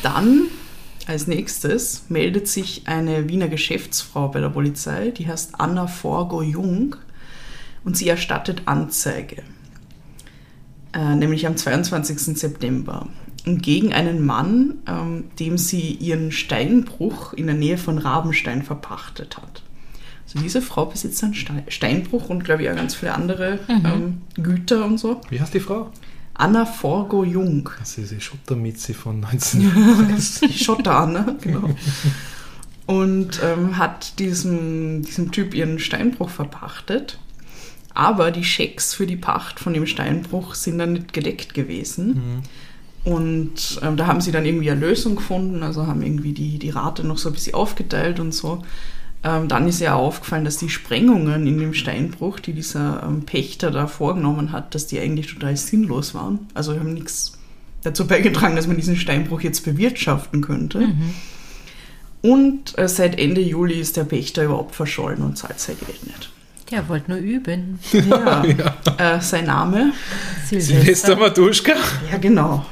Dann als nächstes meldet sich eine Wiener Geschäftsfrau bei der Polizei, die heißt Anna Forgo-Jung und sie erstattet Anzeige, äh, nämlich am 22. September, gegen einen Mann, ähm, dem sie ihren Steinbruch in der Nähe von Rabenstein verpachtet hat. Also diese Frau besitzt einen Ste- Steinbruch und glaube ich auch ganz viele andere ähm, Güter und so. Wie heißt die Frau? Anna Forgo-Jung. Das ist die Schottermitze von 1930. Die Schotter Anna, genau. Und ähm, hat diesem, diesem Typ ihren Steinbruch verpachtet. Aber die Schecks für die Pacht von dem Steinbruch sind dann nicht gedeckt gewesen. Und ähm, da haben sie dann irgendwie eine Lösung gefunden, also haben irgendwie die, die Rate noch so ein bisschen aufgeteilt und so. Ähm, dann ist ja aufgefallen, dass die Sprengungen in dem Steinbruch, die dieser ähm, Pächter da vorgenommen hat, dass die eigentlich total sinnlos waren. Also wir haben nichts dazu beigetragen, dass man diesen Steinbruch jetzt bewirtschaften könnte. Und äh, seit Ende Juli ist der Pächter überhaupt verschollen und zahlt sein Geld nicht. Der wollte nur üben. Ja. Äh, sein Name? Silvester Matuschka. Ja, genau.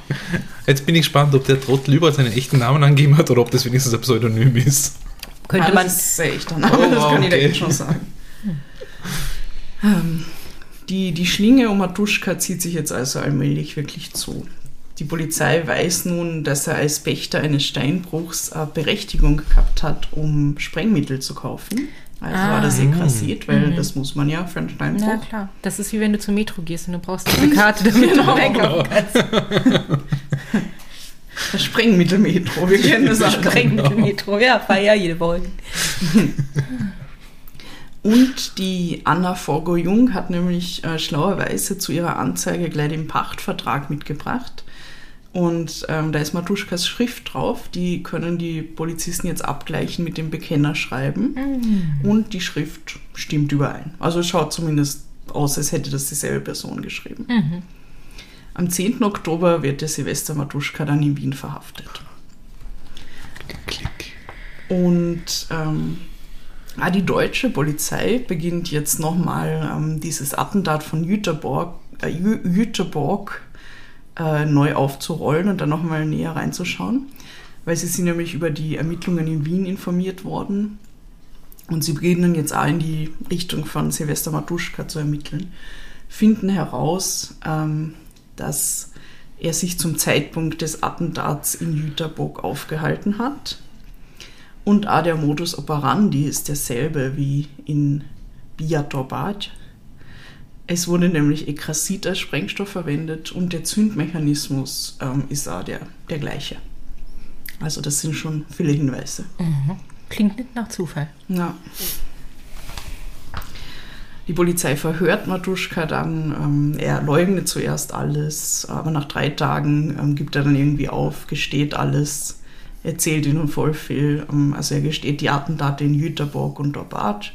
Jetzt bin ich gespannt, ob der Trottel überall seinen echten Namen angegeben hat oder ob das wenigstens ein Pseudonym ist. Könnte Ah, man. Das sein echter Name, Oh, das kann ich okay. jetzt schon sagen. Ähm, die, die Schlinge um Matuschka zieht sich jetzt also allmählich wirklich zu. Die Polizei weiß nun, dass er als Pächter eines Steinbruchs äh, Berechtigung gehabt hat, um Sprengmittel zu kaufen. Also war das eh kassiert, weil das muss man ja für einen Steinbruch. Na klar. Das ist wie wenn du zur Metro gehst und du brauchst eine Karte, damit du einkaufen kannst. Das Sprengmittelmetro, wir kennen das alle. Sprengmittel-Metro, ja, fahr ja jede Woche. Und die Anna Forgo-Jung hat nämlich äh, schlauerweise zu ihrer Anzeige gleich den Pachtvertrag mitgebracht. Und ähm, da ist Matuschkas Schrift drauf. Die können die Polizisten jetzt abgleichen mit dem Bekennerschreiben. Und die Schrift stimmt überein. Also es schaut zumindest aus, als hätte das dieselbe Person geschrieben. Am 10. Oktober wird der Silvester Matuschka dann in Wien verhaftet. Klick. Und ähm, ah, die deutsche Polizei beginnt jetzt nochmal ähm, dieses Attentat von Jüterborg, äh, Jü Jüterborg äh, neu aufzurollen und dann nochmal näher reinzuschauen, weil sie sind nämlich über die Ermittlungen in Wien informiert worden. Und sie beginnen jetzt auch in die Richtung von Silvester Matuschka zu ermitteln, finden heraus, ähm, dass er sich zum Zeitpunkt des Attentats in Jüterburg aufgehalten hat. Und auch der Modus operandi ist derselbe wie in Biatorbad. Es wurde nämlich Ekrasid als Sprengstoff verwendet und der Zündmechanismus ähm, ist auch der, der gleiche. Also das sind schon viele Hinweise. Klingt nicht nach Zufall. Ja. Die Polizei verhört Matuschka dann. Ähm, er leugnet zuerst alles, aber nach drei Tagen ähm, gibt er dann irgendwie auf, gesteht alles, erzählt ihnen voll viel. Ähm, also er gesteht die Attentate in Jüterborg und Dorpat.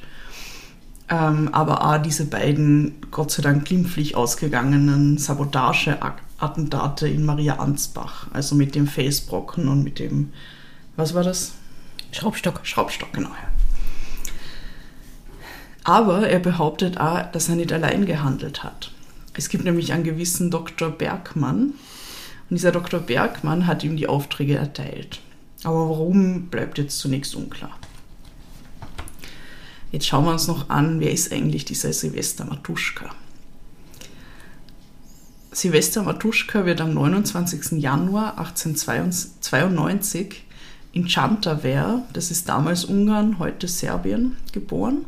Ähm, aber auch diese beiden, Gott sei Dank, glimpflich ausgegangenen Sabotage-Attentate in Maria Ansbach. Also mit dem Felsbrocken und mit dem, was war das? Schraubstock. Schraubstock, genau. Ja. Aber er behauptet auch, dass er nicht allein gehandelt hat. Es gibt nämlich einen gewissen Dr. Bergmann Und dieser Dr. Bergmann hat ihm die Aufträge erteilt. Aber warum, bleibt jetzt zunächst unklar. Jetzt schauen wir uns noch an, wer ist eigentlich dieser Silvester Matuschka? Silvester Matuschka wird am 29. Januar 1892 in Chantaver, das ist damals Ungarn, heute Serbien, geboren.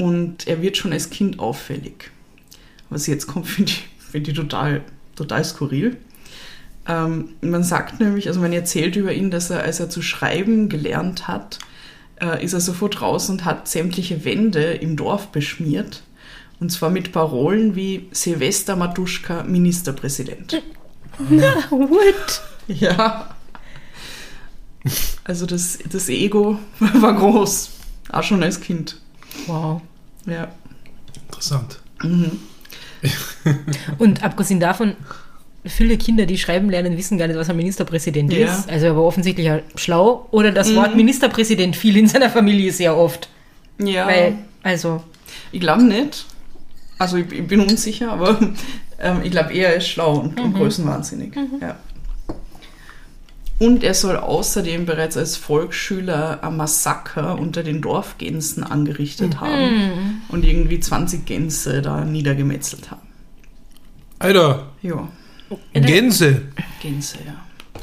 Und er wird schon als Kind auffällig. Was jetzt kommt, finde ich, find ich total, total skurril. Ähm, man sagt nämlich, also man erzählt über ihn, dass er, als er zu schreiben gelernt hat, äh, ist er sofort raus und hat sämtliche Wände im Dorf beschmiert. Und zwar mit Parolen wie Silvester Matuschka, Ministerpräsident. Na, what? Ja. Also das, das Ego war groß. Auch schon als Kind. Wow. Ja. Interessant. Und abgesehen davon, viele Kinder, die schreiben lernen, wissen gar nicht, was ein Ministerpräsident Ja. ist. Also er war offensichtlich schlau. Oder das Wort Ministerpräsident fiel in seiner Familie sehr oft. Ja. Weil, also, Ich glaube nicht. Also ich, ich bin unsicher, aber ähm, ich glaube eher, er ist schlau und, und größenwahnsinnig. Ja. Und er soll außerdem bereits als Volksschüler ein Massaker unter den Dorfgänsen angerichtet haben und irgendwie 20 Gänse da niedergemetzelt haben. Alter, Ja, Gänse. Gänse, ja.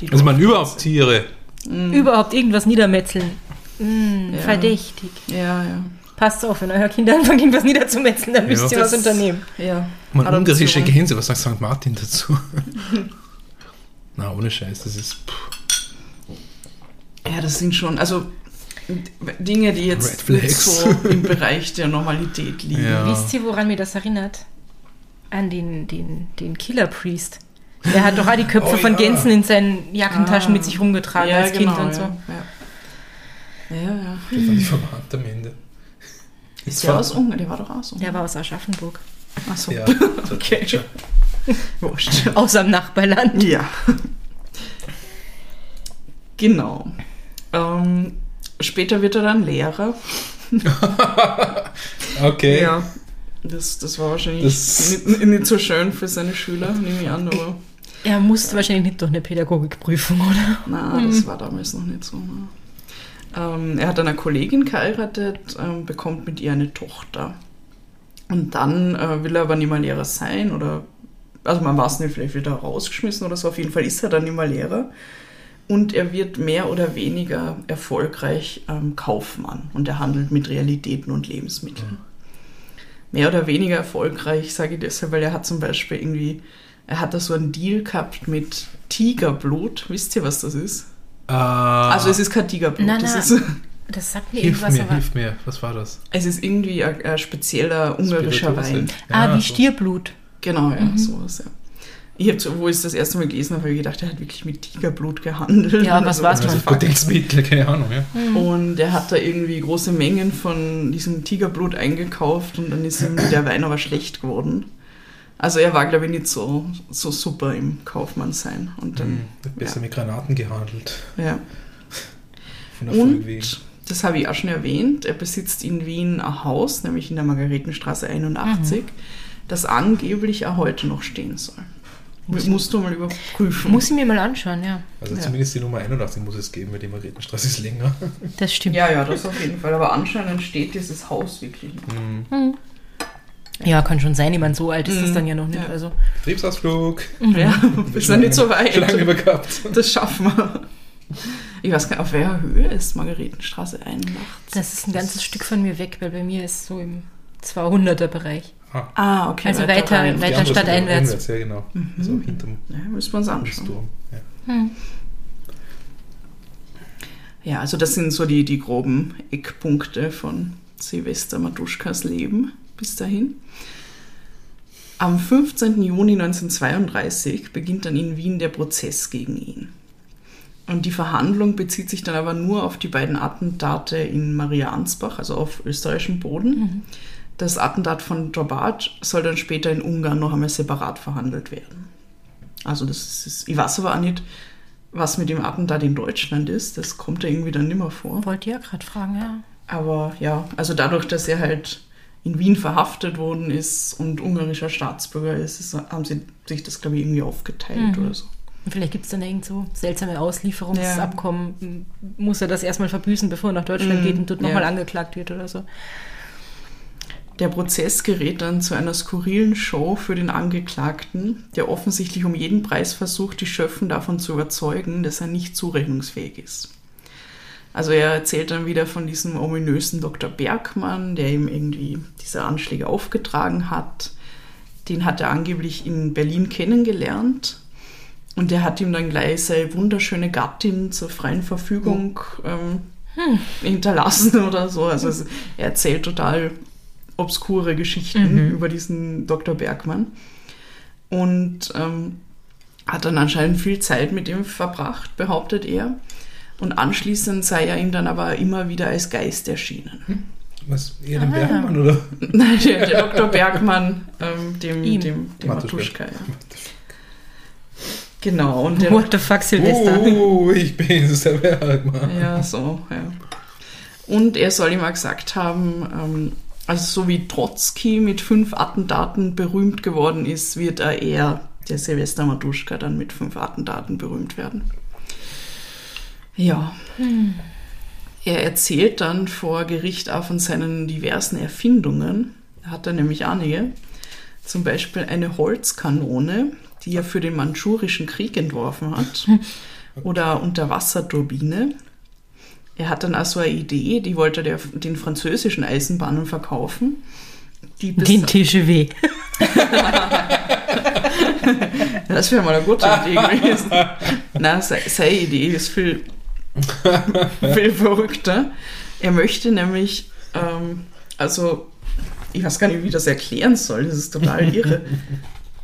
Die Also man überhaupt Tiere. überhaupt irgendwas niedermetzeln. Hm, Ja. Verdächtig. Ja, ja. Passt auf, wenn euer Kind anfängt, irgendwas niederzumetzeln, dann müsst ihr was unternehmen. ja. Man ungarische Gänse, was sagt St. Martin dazu? Na, ohne Scheiß, das ist. Pff. Ja, das sind schon, also Dinge, die jetzt nicht so im Bereich der Normalität liegen. Ja. Wisst ihr, woran mir das erinnert? An den, den, den Killer Priest. Der hat doch auch die Köpfe Oh von ja. Gänsen in seinen Jackentaschen Ah. mit sich rumgetragen als Kind und so. Ja, ja. ja, ja. Das fand ich verwandt am Ende. Ist der aus Ungarn? Der war doch aus Ungarn. Der war aus Aschaffenburg. Achso. Ja, Okay. okay. Wurscht. Aus am Nachbarland. Ja. Genau. Ähm, später wird er dann Lehrer. Okay. Ja. Das, das war wahrscheinlich Das- nicht, nicht so schön für seine Schüler, nehme ich an, aber Er musste wahrscheinlich nicht durch eine Pädagogikprüfung, oder? na, das war damals noch nicht so. Ne? Ähm, er hat eine Kollegin geheiratet, ähm, bekommt mit ihr eine Tochter. Und dann äh, will er aber nicht mehr Lehrer sein oder, also man weiß nicht, vielleicht wird er rausgeschmissen oder so, auf jeden Fall ist er dann nicht mehr Lehrer. Und er wird mehr oder weniger erfolgreich ähm, Kaufmann und er handelt mit Realitäten und Lebensmitteln. Mehr oder weniger erfolgreich, sage ich deshalb, weil er hat zum Beispiel irgendwie, er hat da so einen Deal gehabt mit Tigerblut. Wisst ihr, was das ist? Äh, Also es ist kein Tigerblut, Nein, das nein. ist, Das sagt mir hilf irgendwas, mir, aber. hilf mir. Was war das? es ist irgendwie ein, ein spezieller ungarischer Spirituose. Wein. ah, wie so. Stierblut. Genau, ja, sowas, ja. Ich habe, wo ich es das erste Mal gelesen habe, habe ich gedacht, er hat wirklich mit Tigerblut gehandelt. Ja, was war's what the Also fuck? Potenzmittel, keine Ahnung, ja. Und er hat da irgendwie große Mengen von diesem Tigerblut eingekauft und dann ist ihm der Wein aber schlecht geworden. Also er war, glaube ich, nicht so, so super im Kaufmann sein. Und dann, Hm, Hat besser mit Granaten gehandelt. ja. Von Erfolg wegen. Und, das habe ich auch schon erwähnt, er besitzt in Wien ein Haus, nämlich in der Margaretenstraße 81, das angeblich auch heute noch stehen soll. Musst du mal überprüfen. Muss ich mir mal anschauen, ja. Also Ja. zumindest die Nummer 81 muss es geben, weil die Margaretenstraße ist länger. Das stimmt. ja, ja, das auf jeden Fall. Aber anscheinend steht dieses Haus wirklich noch. Ja, kann schon sein. Ich meine, so alt ist das Mhm. dann ja noch nicht. Ja. Also. Betriebsausflug. Ja, wir sind nicht so weit. Schon lange nicht mehr gehabt. Das schaffen wir. Ich weiß gar nicht, auf welcher Höhe ist Margaretenstraße 81? Das ist ein ganzes Stück von mir weg, weil bei mir ist so im 200er-Bereich. Ah, Ah, okay. Also weiter- weiter andere Seite, stadteinwärts. Ja, genau. Also hinterm Ja, müssen wir uns anschauen. Sturm. Ja. Ja, also das sind so die, die groben Eckpunkte von Silvester Matuschkas Leben bis dahin. Am 15. Juni 1932 beginnt dann in Wien der Prozess gegen ihn. Und die Verhandlung bezieht sich dann aber nur auf die beiden Attentate in Mariansbach, also auf österreichischem Boden. Das Attentat von Drobat soll dann später in Ungarn noch einmal separat verhandelt werden. Also das ist, ich weiß aber auch nicht, was mit dem Attentat in Deutschland ist. Das kommt ja irgendwie dann nimmer vor. Wollte ja gerade fragen, ja. Aber ja, also dadurch, dass er halt in Wien verhaftet worden ist und ungarischer Staatsbürger ist, ist haben sie sich das, glaube ich, irgendwie aufgeteilt Mhm. oder so. Vielleicht gibt es dann irgend so seltsame Auslieferungsabkommen. Muss er das erstmal verbüßen, bevor er nach Deutschland Mhm, geht und dort ja. nochmal angeklagt wird oder so. Der Prozess gerät dann zu einer skurrilen Show für den Angeklagten, der offensichtlich um jeden Preis versucht, die Schöffen davon zu überzeugen, dass er nicht zurechnungsfähig ist. Also er erzählt dann wieder von diesem ominösen Dr. Bergmann, der ihm irgendwie diese Anschläge aufgetragen hat. Den hat er angeblich in Berlin kennengelernt. Und der hat ihm dann gleich seine wunderschöne Gattin zur freien Verfügung ähm, hinterlassen oder so. Also es, er erzählt total obskure Geschichten über diesen Dr. Bergmann. Und ähm, hat dann anscheinend viel Zeit mit ihm verbracht, behauptet er. Und anschließend sei er ihm dann aber immer wieder als Geist erschienen. Was, eher den Bergmann oder? Nein, der, der Dr. Bergmann, ähm, dem, Ihm. dem, dem Matuschka. Ja. Genau, und der, What the fuck, Silvester? Oh, ich bin's, der Bergmann. Ja, so, ja. Und er soll ihm auch gesagt haben, ähm, also so wie Trotzki mit fünf Attentaten berühmt geworden ist, wird er eher, der Silvester Matuschka, dann mit fünf Attentaten berühmt werden. Ja. Er erzählt dann vor Gericht auch von seinen diversen Erfindungen. Er hat er nämlich einige. Zum Beispiel eine Holzkanone, die er für den Mandschurischen Krieg entworfen hat. Oder Unterwasserturbine. Er hat dann auch so eine Idee, die wollte der, den französischen Eisenbahnen verkaufen. Die Den TGW. das wäre mal eine gute Idee gewesen. Se- seine Idee ist viel, viel verrückter. Er möchte nämlich, ähm, also, ich weiß gar nicht, wie ich das erklären soll, das ist total irre.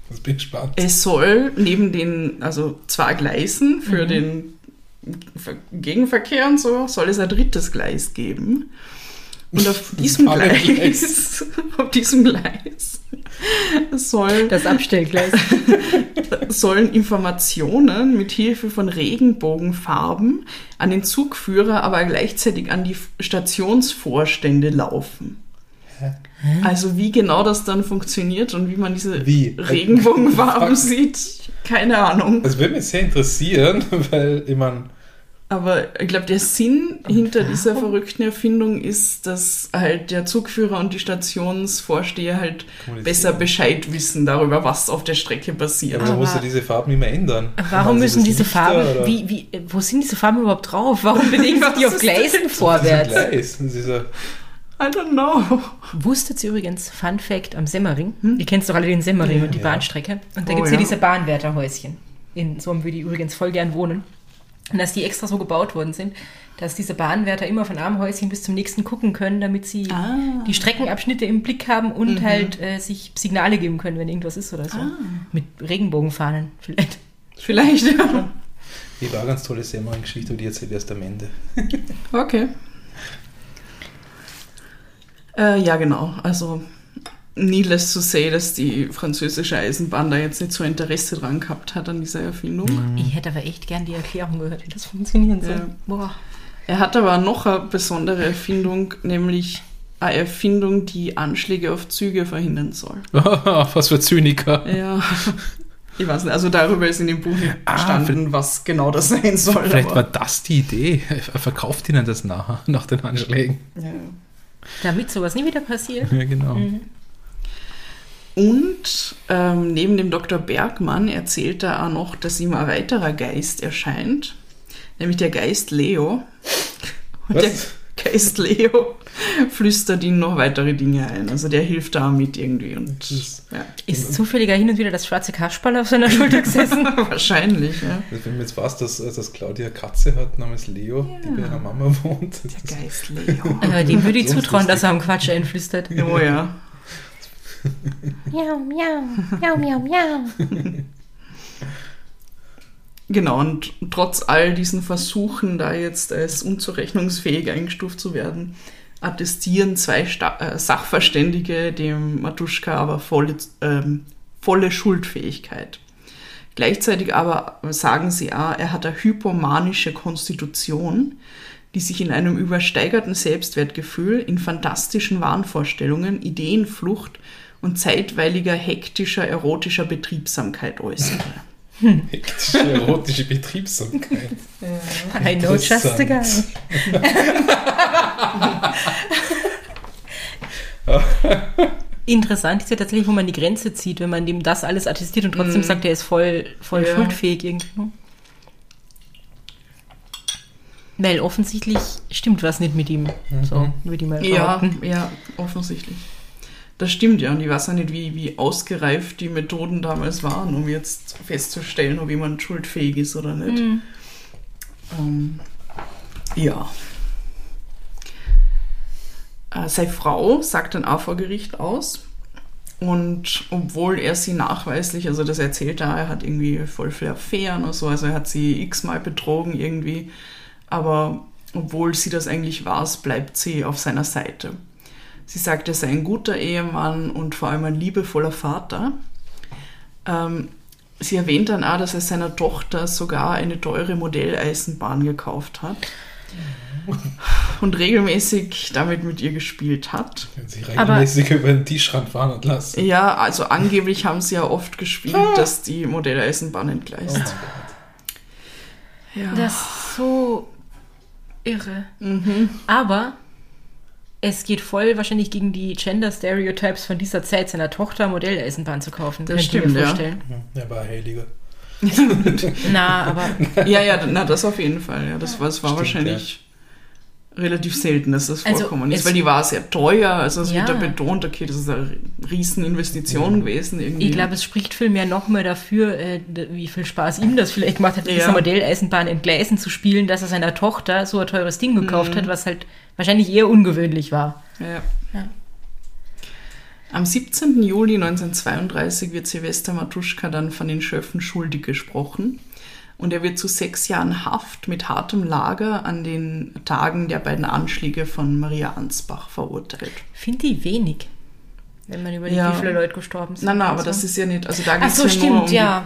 Das bin ich gespannt. Es soll neben den, also zwei Gleisen für den Ver- Gegenverkehr und so, soll es ein drittes Gleis geben. Und auf diesem Gleis, auf diesem Gleis soll, Das Abstellgleis. sollen Informationen mit Hilfe von Regenbogenfarben an den Zugführer, aber gleichzeitig an die Stationsvorstände laufen. Also wie genau das dann funktioniert und wie man diese Wie? Regenbogenfarben sieht, keine Ahnung. Das würde mich sehr interessieren, weil ich meine, Aber ich glaube, der Sinn hinter dieser verrückten Erfindung ist, dass halt der Zugführer und die Stationsvorsteher halt besser Bescheid wissen darüber, was auf der Strecke passiert. aber man muss ja diese Farben immer ändern. Warum müssen das diese Lichter Farben, oder- wie, wie, wo sind diese Farben überhaupt drauf? Warum bewegen sich die auf Gleisen vorwärts? Gleis, dieser I don't know. Wusstet ihr übrigens, Fun Fact, am Semmering, ihr kennt doch alle den Semmering und die Ja. Bahnstrecke, und da Oh, gibt es ja ja. diese Bahnwärterhäuschen. In so einem würde ich übrigens voll gern wohnen. Und dass die extra so gebaut worden sind, dass diese Bahnwärter immer von einem Häuschen bis zum nächsten gucken können, damit sie Ah. die Streckenabschnitte im Blick haben und halt äh, sich Signale geben können, wenn irgendwas ist oder so. Mit Regenbogenfahnen vielleicht. Vielleicht, ja. Die war ganz tolle Semmering-Geschichte, aber die erzählt erst am Ende. Okay. Äh, ja, genau. Also, needless to say, dass die französische Eisenbahn da jetzt nicht so Interesse dran gehabt hat an dieser Erfindung. Ich hätte aber echt gern die Erklärung gehört, wie das funktionieren soll. Ja. Boah. Er hat aber noch eine besondere Erfindung, nämlich eine Erfindung, die Anschläge auf Züge verhindern soll. Was für Zyniker. Ja. Ich weiß nicht, also darüber ist in dem Buch nicht Ah, gestanden, was genau das sein soll. Vielleicht aber- war das die Idee. Er verkauft ihnen das nachher, nach den Anschlägen. ja. Damit sowas nie wieder passiert. Ja, genau. Und ähm, neben dem Dr. Bergmann erzählt er auch noch, dass ihm ein weiterer Geist erscheint, nämlich der Geist Leo. Und Was? Der Geist Leo flüstert ihm noch weitere Dinge ein. Also der hilft da mit irgendwie. Und ja, Ist zufälliger hin und wieder das schwarze Kasperl auf seiner Schulter gesessen? wahrscheinlich, ja. Also wenn man jetzt weiß, dass, dass Claudia Katze hat namens Leo, die bei ihrer Mama wohnt. ist Der Geist Leo. äh, dem würde ich zutrauen, dass er am Quatsch einflüstert. Oh ja. Miau, miau, miau, miau, miau. Genau, und trotz all diesen Versuchen, da jetzt als unzurechnungsfähig eingestuft zu werden, attestieren zwei Sta äh, Sachverständige dem Matuschka aber volle, ähm, volle Schuldfähigkeit. Gleichzeitig aber sagen sie auch, er hat eine hypomanische Konstitution, die sich in einem übersteigerten Selbstwertgefühl, in fantastischen Wahnvorstellungen, Ideenflucht und zeitweiliger hektischer erotischer Betriebsamkeit äußere. Hektische erotische Betriebsamkeit. I know just the guy. Interessant ist ja tatsächlich, wo man die Grenze zieht, wenn man dem das alles attestiert und trotzdem sagt, er ist voll, voll Ja. schuldfähig irgendwie. Weil offensichtlich stimmt was nicht mit ihm. So, würde ich mal Ja, behaupten. ja, offensichtlich. Das stimmt ja. Und ich weiß auch nicht, wie, wie ausgereift die Methoden damals waren, um jetzt festzustellen, ob jemand schuldfähig ist oder nicht. Ähm, ja. Äh, seine Frau sagt dann auch vor Gericht aus. Und obwohl er sie nachweislich, also das erzählt er, er hat irgendwie voll viele Affären und so, also er hat sie x-mal betrogen irgendwie, aber obwohl sie das eigentlich weiß, bleibt sie auf seiner Seite. Sie sagt, er sei ein guter Ehemann und vor allem ein liebevoller Vater. Ähm, sie erwähnt dann auch, dass er seiner Tochter sogar eine teure Modelleisenbahn gekauft hat und regelmäßig damit mit ihr gespielt hat. Wenn Aber- regelmäßig über den Tischrand fahren lassen. Ja, also angeblich haben sie ja oft gespielt, dass die Modelleisenbahn entgleist. Ja. Das ist so irre. Mhm. Aber es geht voll wahrscheinlich gegen die Gender Stereotypes von dieser Zeit, seiner Tochter Modelleisenbahn zu kaufen. Das stimmt, mir ja. vorstellen. Er war ein Heiliger. Na, aber ja, ja, na, das auf jeden Fall. Ja, das war, das war Stimmt, wahrscheinlich relativ selten, dass das Also, vorkommen ist, es- weil die war sehr teuer. Also es wird Ja. da betont, okay, das ist eine Rieseninvestition gewesen. Irgendwie. ich glaube, es spricht viel mehr noch mehr dafür, äh, wie viel Spaß ihm das vielleicht gemacht hat, Ja. dieser Modelleisenbahn entgleisen zu spielen, dass er seiner Tochter so ein teures Ding gekauft hat, was halt wahrscheinlich eher ungewöhnlich war. Ja. Ja. Am 17. Juli 1932 wird Silvester Matuschka dann von den Schöffen schuldig gesprochen und er wird zu sechs Jahren Haft mit hartem Lager an den Tagen der beiden Anschläge von Maria Ansbach verurteilt. Finde ich wenig, wenn man überlegt, Ja. wie viele Leute gestorben sind. Nein, nein, und aber das ist ja nicht, also da geht es so, ja stimmt, nur um, ja.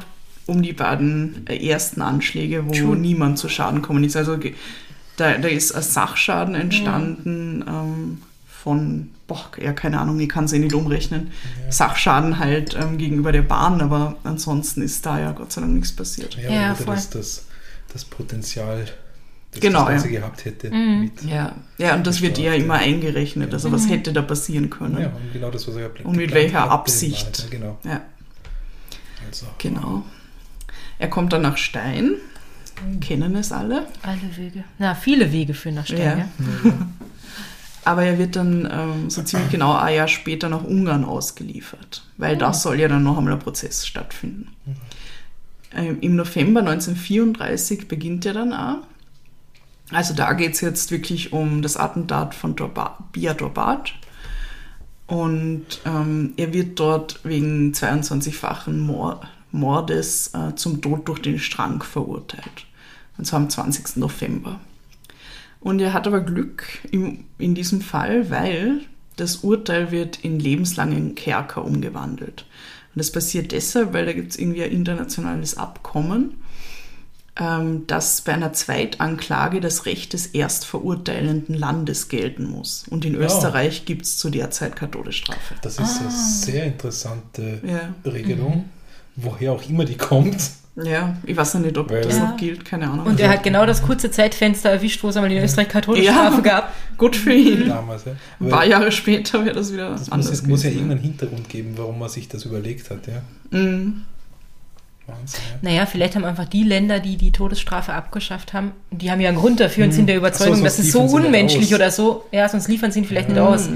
die, um die beiden äh, ersten Anschläge, wo True. niemand zu Schaden gekommen ist. Also da, da ist ein Sachschaden entstanden ähm, von, boah, ja, keine Ahnung, ich kann es eh nicht umrechnen. Sachschaden halt ähm, gegenüber der Bahn, aber ansonsten ist da ja Gott sei Dank nichts passiert. Ja, Ja, ja voll. das, das, das Potenzial, das Genau, das Ganze ja. gehabt hätte. Mhm. Mit, Ja, ja und das wird ja immer ja. eingerechnet. Also was hätte da passieren können? ja, und genau das, was er geplant Und mit welcher Absicht? war, ja, Genau. Ja, Also, genau. Er kommt dann nach Stein, kennen es alle. Alle Wege. Na, viele Wege führen nach Stein, Ja. ja. Aber er wird dann ähm, so ziemlich genau ein Jahr später nach Ungarn ausgeliefert, weil da soll ja dann noch einmal ein Prozess stattfinden. Ähm, Im November 1934 beginnt er dann auch. Also da geht es jetzt wirklich um das Attentat von Dorba Bia Dorbat. Und ähm, er wird dort wegen 22-fachen Mor Mordes äh, zum Tod durch den Strang verurteilt. Und zwar am 20. November. Und er hat aber Glück im, in diesem Fall, weil das Urteil wird in lebenslangen Kerker umgewandelt. Und das passiert deshalb, weil da gibt es irgendwie ein internationales Abkommen, ähm, dass bei einer Zweitanklage das Recht des erstverurteilenden Landes gelten muss. Und in Ja. Österreich gibt es zu der Zeit keine Todesstrafe. das ist eine sehr interessante Ah. Ja. Regelung, woher auch immer die kommt. Ja, ich weiß noch nicht, ob Weil- das Ja. noch gilt, keine Ahnung. Und er hat genau das kurze Zeitfenster erwischt, wo es einmal in Österreich keine Todesstrafe Ja. gab. Gut für ihn. Damals. Ja. Ein paar Jahre später wäre das wieder das muss, anders ja- muss ja gewesen. irgendeinen Hintergrund geben, warum man sich das überlegt hat. Ja. Mhm. Wahnsinn. Ja. Naja, vielleicht haben einfach die Länder, die die Todesstrafe abgeschafft haben, die haben ja einen Grund dafür und sind der Überzeugung, so, dass sonst es so unmenschlich oder so, ja, sonst liefern sie ihn vielleicht nicht aus.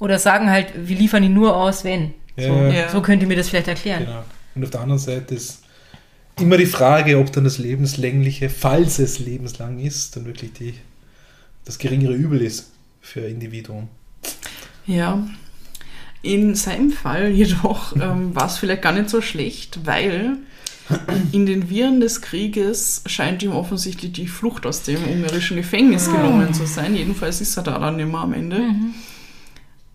Oder sagen halt, wir liefern ihn nur aus, wenn. So, Ja. Ja. so könnt ihr mir das vielleicht erklären. Genau. Und auf der anderen Seite ist immer die Frage, ob dann das Lebenslängliche, falls es lebenslang ist, dann wirklich die, das geringere Übel ist für ein Individuum. Ja. In seinem Fall jedoch ähm, war es vielleicht gar nicht so schlecht, weil in den Viren des Krieges scheint ihm offensichtlich die Flucht aus dem ungarischen Gefängnis gelungen zu sein. Jedenfalls ist er da dann immer am Ende.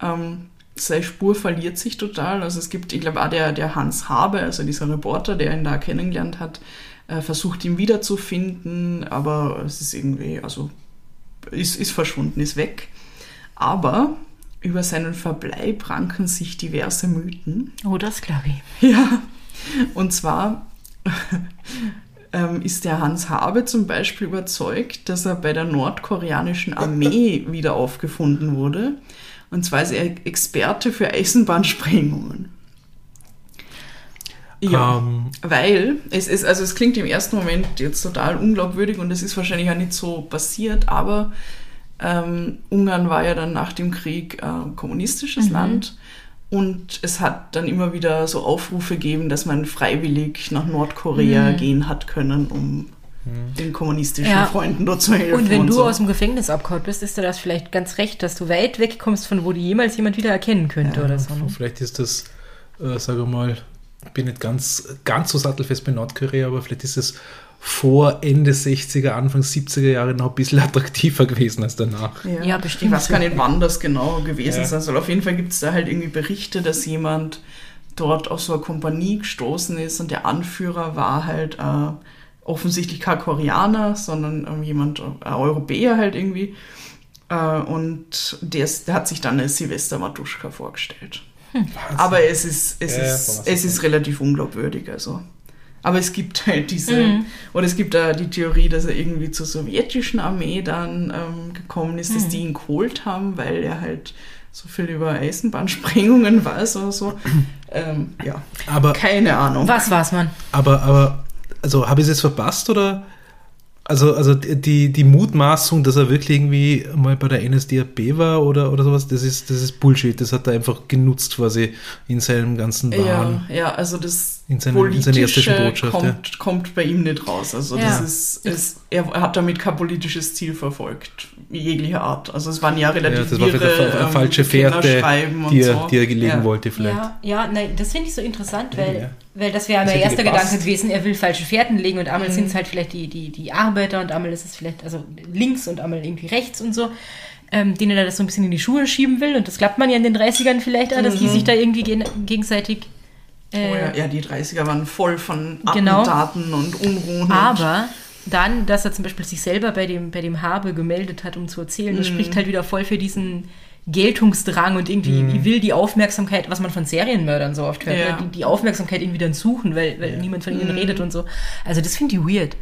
Ähm, seine Spur verliert sich total. Also es gibt, ich glaube auch der, der Hans Habe, also dieser Reporter, der ihn da kennengelernt hat, äh, versucht ihn wiederzufinden, aber es ist irgendwie, also ist, ist verschwunden, ist weg. Aber über seinen Verbleib ranken sich diverse Mythen. Oh, das glaube ich. Ja, und zwar ähm, ist der Hans Habe zum Beispiel überzeugt, dass er bei der nordkoreanischen Armee wieder aufgefunden wurde. Und zwar ist er Experte für Eisenbahnsprengungen. Ja, Ähm. weil es ist, also es klingt im ersten Moment jetzt total unglaubwürdig und es ist wahrscheinlich auch nicht so passiert, aber ähm, Ungarn war ja dann nach dem Krieg äh, kommunistisches Land und es hat dann immer wieder so Aufrufe gegeben, dass man freiwillig nach Nordkorea gehen hat können, um den kommunistischen Ja. Freunden dort zu helfen. Und wenn du so. aus dem Gefängnis abgehauen bist, ist dir das vielleicht ganz recht, dass du weit wegkommst, von wo dir jemals jemand wieder erkennen könnte oder so. Ne? Vielleicht ist das, äh, sage mal, ich bin nicht ganz, ganz so sattelfest bei Nordkorea, aber vielleicht ist es vor Ende 60er, Anfang 70er Jahre noch ein bisschen attraktiver gewesen als danach. Ja, bestimmt. Ich weiß gar nicht, wann das genau gewesen Ja. sein soll. Auf jeden Fall gibt es da halt irgendwie Berichte, dass jemand dort auf so eine Kompanie gestoßen ist und der Anführer war halt äh, offensichtlich kein Koreaner, sondern jemand, ein Europäer halt irgendwie. Äh, und der, ist, der hat sich dann als Silvester Matuschka vorgestellt. Aber es ist, es, Ja, ist, es ist relativ unglaubwürdig. Also. Aber es gibt halt diese, oder es gibt da die Theorie, dass er irgendwie zur sowjetischen Armee dann ähm, gekommen ist, dass die ihn geholt haben, weil er halt so viel über Eisenbahnsprengungen weiß oder so. ähm, ja, Aber, keine Ahnung. Was war's, Mann? aber, aber, also habe ich es jetzt verpasst oder? Also, also die, die Mutmaßung, dass er wirklich irgendwie mal bei der NSDAP war oder, oder sowas, das ist, das ist Bullshit. Das hat er einfach genutzt quasi in seinem ganzen Wahn. Ja, ja, also das In seine- in seiner ersten Botschaft, kommt, kommt bei ihm nicht raus. Also Ja. das ist, ist er hat damit kein politisches Ziel verfolgt, jeglicher Art. Also es waren ja Ja, relativ das war vielleicht wirre, eine, ähm, falsche Fährte, die er, so. die er gelegen ja. wollte vielleicht. Ja, ja, nein, das finde ich so interessant, weil, Ja. weil das wäre mein erster. Gedanke gewesen, er will falsche Fährten legen und Mhm. einmal sind es halt vielleicht die, die, die Arbeiter und einmal ist es vielleicht, also links und einmal irgendwie rechts und so, ähm, denen er das so ein bisschen in die Schuhe schieben will und das klappt man ja in den 30ern vielleicht auch, dass die sich da irgendwie gen gegenseitig Oh äh, ja, ja, die 30er waren voll von Genau. Attentaten und Unruhen. Aber dann, dass er zum Beispiel sich selber bei dem, bei dem Habe gemeldet hat, um zu erzählen, das spricht halt wieder voll für diesen Geltungsdrang und irgendwie ich will die Aufmerksamkeit, was man von Serienmördern so oft hört, Ja. ne? die, die Aufmerksamkeit irgendwie dann suchen, weil, weil niemand von ihnen redet und so. Also das finde ich weird.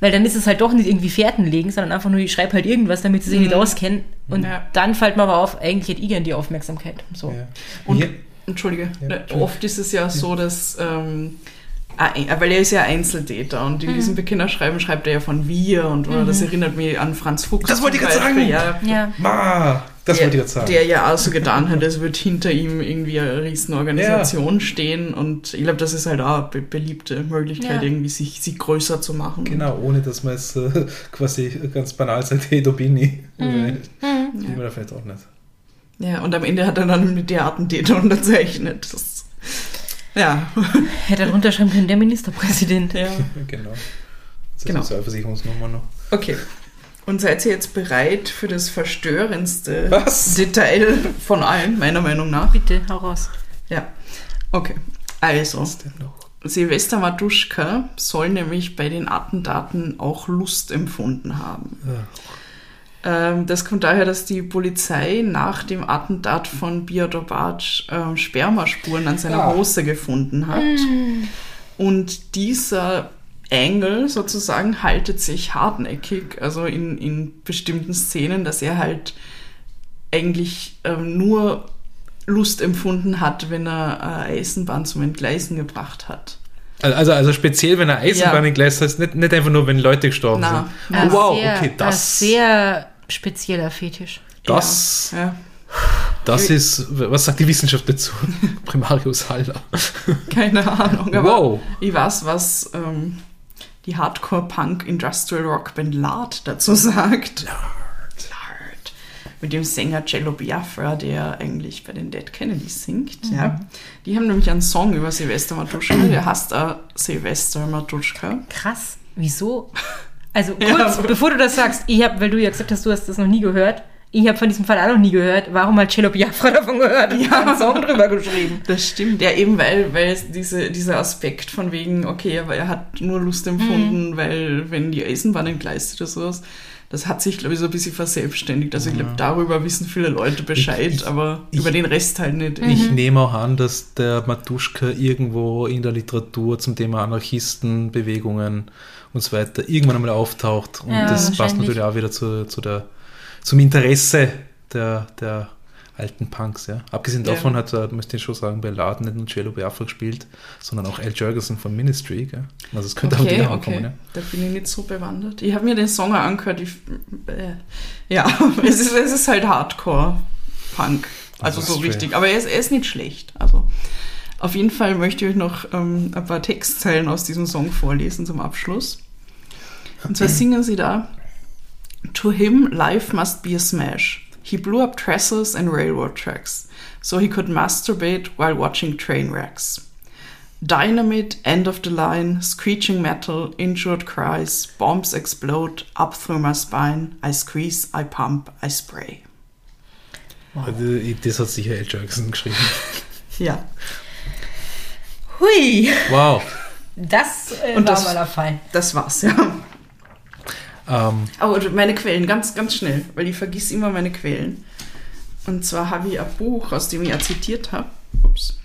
Weil dann ist es halt doch nicht irgendwie Fährten legen, sondern einfach nur, ich schreibe halt irgendwas, damit sie sich nicht auskennen. Und Ja. dann fällt mir aber auf, eigentlich hätte ich gern die Aufmerksamkeit. So. Ja. Und, Entschuldige, Ja, Entschuldigung. oft ist es ja so, dass, ähm, ein- weil er ist ja Einzeltäter und in Mhm. diesem Bekennerschreiben schreibt er ja von wir und oder das erinnert mich an Franz Fuchs. Das wollte ich gerade sagen. Ja, Ja. Ma, das der, wollte ich jetzt sagen. Der ja auch so getan hat, als würde hinter ihm irgendwie eine riesen Organisation stehen und ich glaube, das ist halt auch eine be beliebte Möglichkeit, Ja. irgendwie sich, sich größer zu machen. Genau, ohne dass man es äh, quasi ganz banal sagt, hey, da bin ich. Mhm. Mhm. Will man da vielleicht auch nicht. Ja, und am Ende hat er dann mit der Attentäter unterzeichnet. Das, ja. Hätte er drunter schreiben können, der Ministerpräsident. ja. Genau. Das Genau. ist eine Versicherungsnummer noch. Okay. Und seid ihr jetzt bereit für das verstörendste Was? Detail von allen, meiner Meinung nach? Bitte, hau raus. Ja. Okay. Also, Was denn noch? Silvester Matuschka soll nämlich bei den Attentaten auch Lust empfunden haben. Ähm, das kommt daher, dass die Polizei nach dem Attentat von Biadobac ähm, Spermaspuren an seiner Ah. Hose gefunden hat. Und dieser Engel sozusagen haltet sich hartnäckig, also in, in bestimmten Szenen, dass er halt eigentlich ähm, nur Lust empfunden hat, wenn er äh, Eisenbahn zum Entgleisen gebracht hat. Also, also speziell, wenn er Eisenbahn Ja. entgleist heißt, nicht, nicht einfach nur, wenn Leute gestorben Na, sind. Oh, wow, sehr, okay, Ein das, sehr spezieller Fetisch. das, Ja, das ist, was sagt die Wissenschaft dazu? Primarius Haller. Keine Ahnung, aber Wow. ich weiß, was ähm, die Hardcore-Punk-Industrial-Rock-Band Lard dazu sagt. Lard. Mit dem Sänger Jello Biafra, der eigentlich bei den Dead Kennedys singt. Mhm. Ja. Die haben nämlich einen Song über Silvester Matuschka, der heißt auch Silvester Matuschka. Krass. Wieso? Also Ja. kurz, bevor du das sagst, ich habe, weil du ja gesagt hast, du hast das noch nie gehört, ich habe von diesem Fall auch noch nie gehört. Warum hat Cello Biafra davon gehört und Ja. einen Song drüber geschrieben? Das stimmt, ja eben, weil, weil es diese, dieser Aspekt von wegen, okay, aber er hat nur Lust empfunden, weil wenn die Eisenbahn entgleist oder sowas, das hat sich, glaube ich, so ein bisschen verselbstständigt. Also ich glaube, darüber wissen viele Leute Bescheid, Ich- aber ich- über den Rest halt nicht. Ich nehme auch an, dass der Matuschka irgendwo in der Literatur zum Thema Anarchisten, Bewegungen und so weiter irgendwann einmal auftaucht. Und Ja, das passt natürlich auch wieder zu, zu der, zum Interesse der, der alten Punks. Ja. Abgesehen Ja. davon hat, er, möchte ich schon sagen, bei Laden nicht nur Cello Biafra gespielt, sondern auch Al Jurgensen von Ministry. Gell? Also es könnte auch Okay, wieder okay. ankommen. Ja. Da bin ich nicht so bewandert. Ich habe mir den Song auch angehört. Ich, äh, ja, es ist, es ist halt Hardcore-Punk. Also Also so richtig. Aber er ist, er ist nicht schlecht. Also auf jeden Fall möchte ich euch noch ähm, ein paar Textzeilen aus diesem Song vorlesen zum Abschluss. Und zwar singen sie da: To him, life must be a smash. He blew up trestles and railroad tracks, so he could masturbate while watching train wrecks. Dynamite, end of the line, screeching metal, injured cries, bombs explode up through my spine. I squeeze, I pump, I spray. Also, Das hat sicher Al Jurgensen geschrieben. Ja. Hui, Wow. das äh, Und war das- mal der Fall. Das war's, ja. Ähm, Aber meine Quellen, ganz, ganz schnell, weil ich vergiss immer meine Quellen. Und zwar habe ich ein Buch, aus dem ich ja zitiert habe. Ups.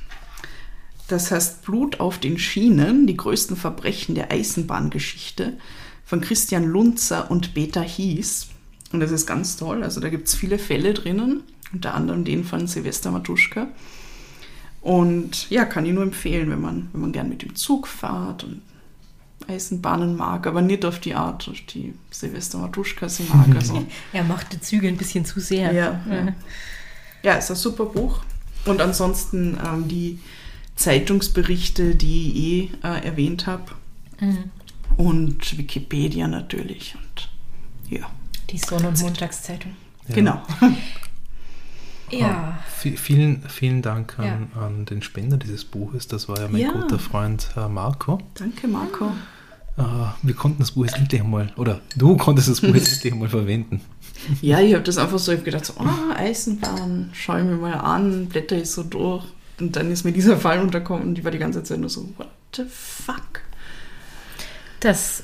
Das heißt Blut auf den Schienen, die größten Verbrechen der Eisenbahngeschichte von Christian Lunzer und Beta Hies. Und das ist ganz toll. Also da gibt es viele Fälle drinnen, unter anderem den von Silvester Matuschka. Und ja, kann ich nur empfehlen, wenn man, wenn man gern mit dem Zug fährt und Eisenbahnen mag, aber nicht auf die Art, auf die Silvester Matuschka sie mag. Also, Er macht die Züge ein bisschen zu sehr. ja, ja. ja, ist ein super Buch. Und ansonsten ähm, die Zeitungsberichte, die ich eh äh, erwähnt habe. Mhm. Und Wikipedia natürlich. Und ja, Die Sonn- und Montagszeitung. ja. genau. Ja. Vi- Vielen, vielen Dank an, Ja. an den Spender dieses Buches. Das war ja mein Ja. guter Freund äh, Marco. Danke, Marco. Äh, wir konnten das Buch jetzt endlich einmal, oder du konntest das Buch jetzt endlich einmal verwenden. Ja, ich habe das einfach so ich gedacht, so, oh, Eisenbahn, schau ich mir mal an, blätter ich so durch. Und dann ist mir dieser Fall unterkommen und die war die ganze Zeit nur so, what the fuck? Das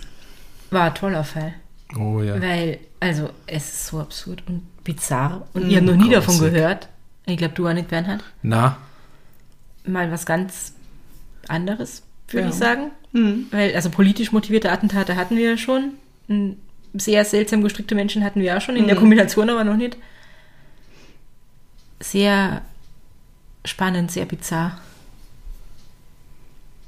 war ein toller Fall. Oh ja. Weil, also, es ist so absurd und bizarr. Und Mhm. ich habe noch nie Grausig. davon gehört. Ich glaube, du auch nicht, Bernhard. Na, Mal was ganz anderes, würde Ja. ich sagen. Hm. Weil, also politisch motivierte Attentate hatten wir ja schon. Sehr seltsam gestrickte Menschen hatten wir auch schon. In der Mhm. Kombination aber noch nicht. Sehr spannend, sehr bizarr.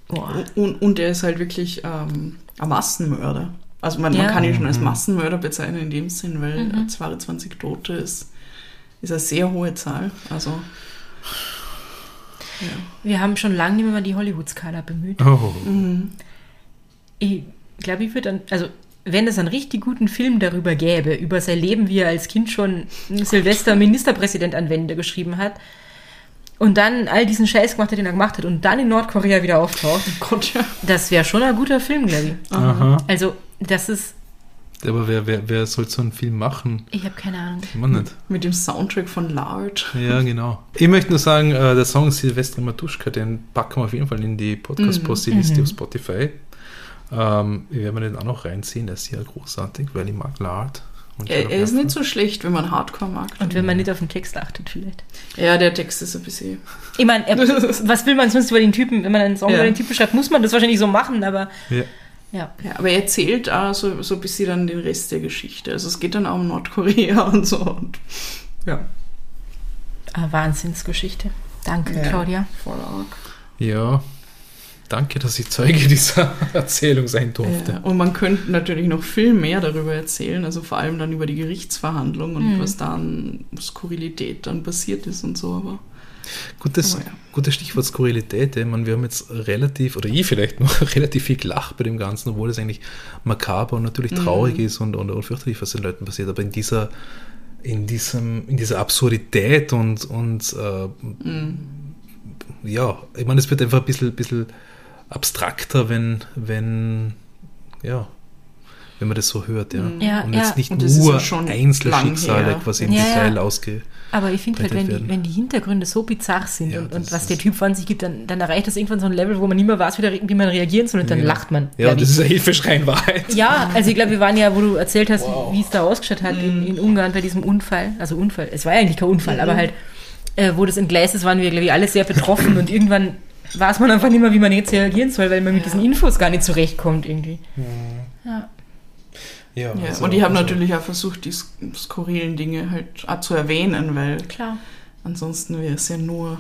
Boah. Und, und er ist halt wirklich ähm, ein Massenmörder. Also man, Ja. man kann ihn schon als Mhm. Massenmörder bezeichnen in dem Sinn, weil Mhm. äh, 22 Tote ist, ist eine sehr hohe Zahl. Also ja. Wir haben schon lange nicht mehr die Hollywood-Skala bemüht. oh. Mhm. Ich glaube, ich würde dann, also wenn es einen richtig guten Film darüber gäbe, über sein Leben, wie er als Kind schon Silvester Ministerpräsident an Wände geschrieben hat und dann all diesen Scheiß gemacht hat, den er gemacht hat und dann in Nordkorea wieder auftaucht, Gott, ja. das wäre schon ein guter Film, glaube ich. Aha. Also das ist, Aber wer, wer, wer soll so einen Film machen? ich habe keine Ahnung. Man nicht. Mit dem Soundtrack von Lard. Ja, genau. Ich möchte nur sagen, äh, der Song Silvester Matuschka, den packen wir auf jeden Fall in die Podcast-Posti-Liste Mhm. auf Spotify. Ähm, ich werde mir den auch noch reinziehen, der ist sehr großartig, weil ich mag Lard. und Er, er ist nicht so schlecht, wenn man Hardcore mag. Und wenn man nicht auf den Text achtet vielleicht. Ja, der Text ist ein bisschen. Ich meine, was will man sonst über den Typen, wenn man einen Song Ja. über den Typen schreibt, muss man das wahrscheinlich so machen, aber Ja. Ja. Ja, aber er erzählt auch so, so ein bisschen dann den Rest der Geschichte. Also es geht dann auch um Nordkorea und so. Und ja, Eine Wahnsinnsgeschichte. Danke, Ja. Claudia. voll arg. ja, danke, dass ich Zeuge dieser Erzählung sein durfte. Ja, und man könnte natürlich noch viel mehr darüber erzählen, also vor allem dann über die Gerichtsverhandlung und Mhm. was da an Skurrilität dann passiert ist und so, aber Gutes, Oh ja. gutes Stichwort Skurrilität. Ich meine, wir haben jetzt relativ, oder ich vielleicht noch, relativ viel gelacht bei dem Ganzen, obwohl es eigentlich makaber und natürlich Mhm. traurig ist und, und, und fürchterlich, was den Leuten passiert. Aber in dieser, in diesem, in dieser Absurdität und, und äh, Mhm. ja, ich meine, es wird einfach ein bisschen, bisschen abstrakter, wenn, wenn, ja, wenn man das so hört, ja. Ja, und ja. jetzt nicht Und nur ja schon Einzelschicksale quasi im Ja, ja. Detail ausge. Aber ich finde halt, wenn die, wenn die Hintergründe so bizarr sind Ja, und, und was der Typ von sich gibt, dann, dann erreicht das irgendwann so ein Level, wo man nicht mehr weiß, wie, man reagieren soll und dann Ja. lacht man. Ja, und das ist ein Hilfeschrei in Wahrheit. Ja, also ich glaube, wir waren ja, wo du erzählt hast, wie es da ausgeschaut hat in, in Ungarn bei diesem Unfall. Also Unfall, es war ja eigentlich kein Unfall, aber halt, äh, wo das entgleist ist, waren wir, glaube ich, alle sehr betroffen und irgendwann weiß man einfach nicht mehr, wie man jetzt reagieren soll, weil man mit diesen Infos gar nicht zurechtkommt irgendwie. Ja. Ja, Ja, also- und ich habe also- natürlich auch versucht, die sk- skurrilen Dinge halt auch zu erwähnen, weil Klar. ansonsten wäre es ja nur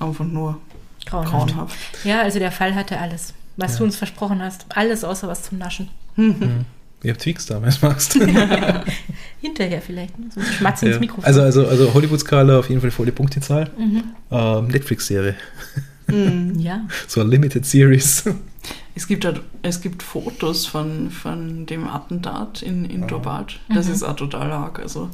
einfach nur Grauenhaft. grauenhaft. Ja, also der Fall hatte alles, was Ja. du uns versprochen hast. Alles außer was zum Naschen. Ihr habt Twix damals machst. Hinterher vielleicht, ne? so ein Schmatz ins ja. Mikrofon. Also, also, also Hollywood-Skala auf jeden Fall volle Punktezahl. Mhm. Ähm, Netflix-Serie. ja. So eine Limited Series. Es gibt, halt, es gibt Fotos von, von dem Attentat in, in Dorpat. Das Mhm. ist auch total arg. Also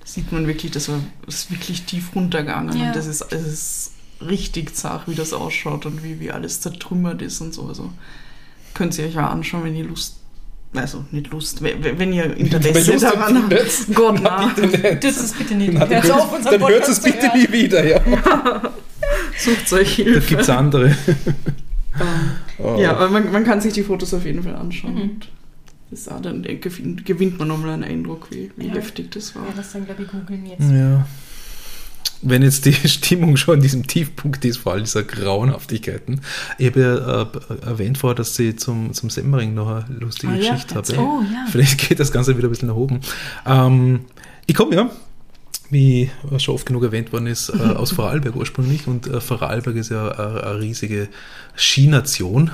da sieht man wirklich, das war das ist wirklich tief runtergegangen. Ja. Und das ist, es ist richtig zart, wie das ausschaut und wie, wie alles zertrümmert ist und so. Also könnt ihr euch auch anschauen, wenn ihr Lust also nicht Lust, wenn ihr Interesse Lust daran habt. Gott, na, Das ist bitte nicht. Na, dann Hört es- bitte nie wieder, ja. sucht euch Da Hilfe. gibt es andere. Oh. Ja, aber man, man kann sich die Fotos auf jeden Fall anschauen. Mhm. Und das auch, dann gewinnt, man nochmal einen Eindruck, wie, wie Ja. heftig das war. Ja, das dann, glaube ich, googeln jetzt. Ja. Wenn jetzt die Stimmung schon in diesem Tiefpunkt ist, vor all dieser Grauenhaftigkeiten. Ich habe ja äh, erwähnt vorher, dass sie zum, zum Semmering noch eine lustige Ah ja, Geschichte erzähl. habe. Oh, ja. Vielleicht geht das Ganze wieder ein bisschen nach oben. Ähm, ich komme ja, wie schon oft genug erwähnt worden ist, äh, aus Vorarlberg ursprünglich. Und äh, Vorarlberg ist ja eine, eine riesige Skination.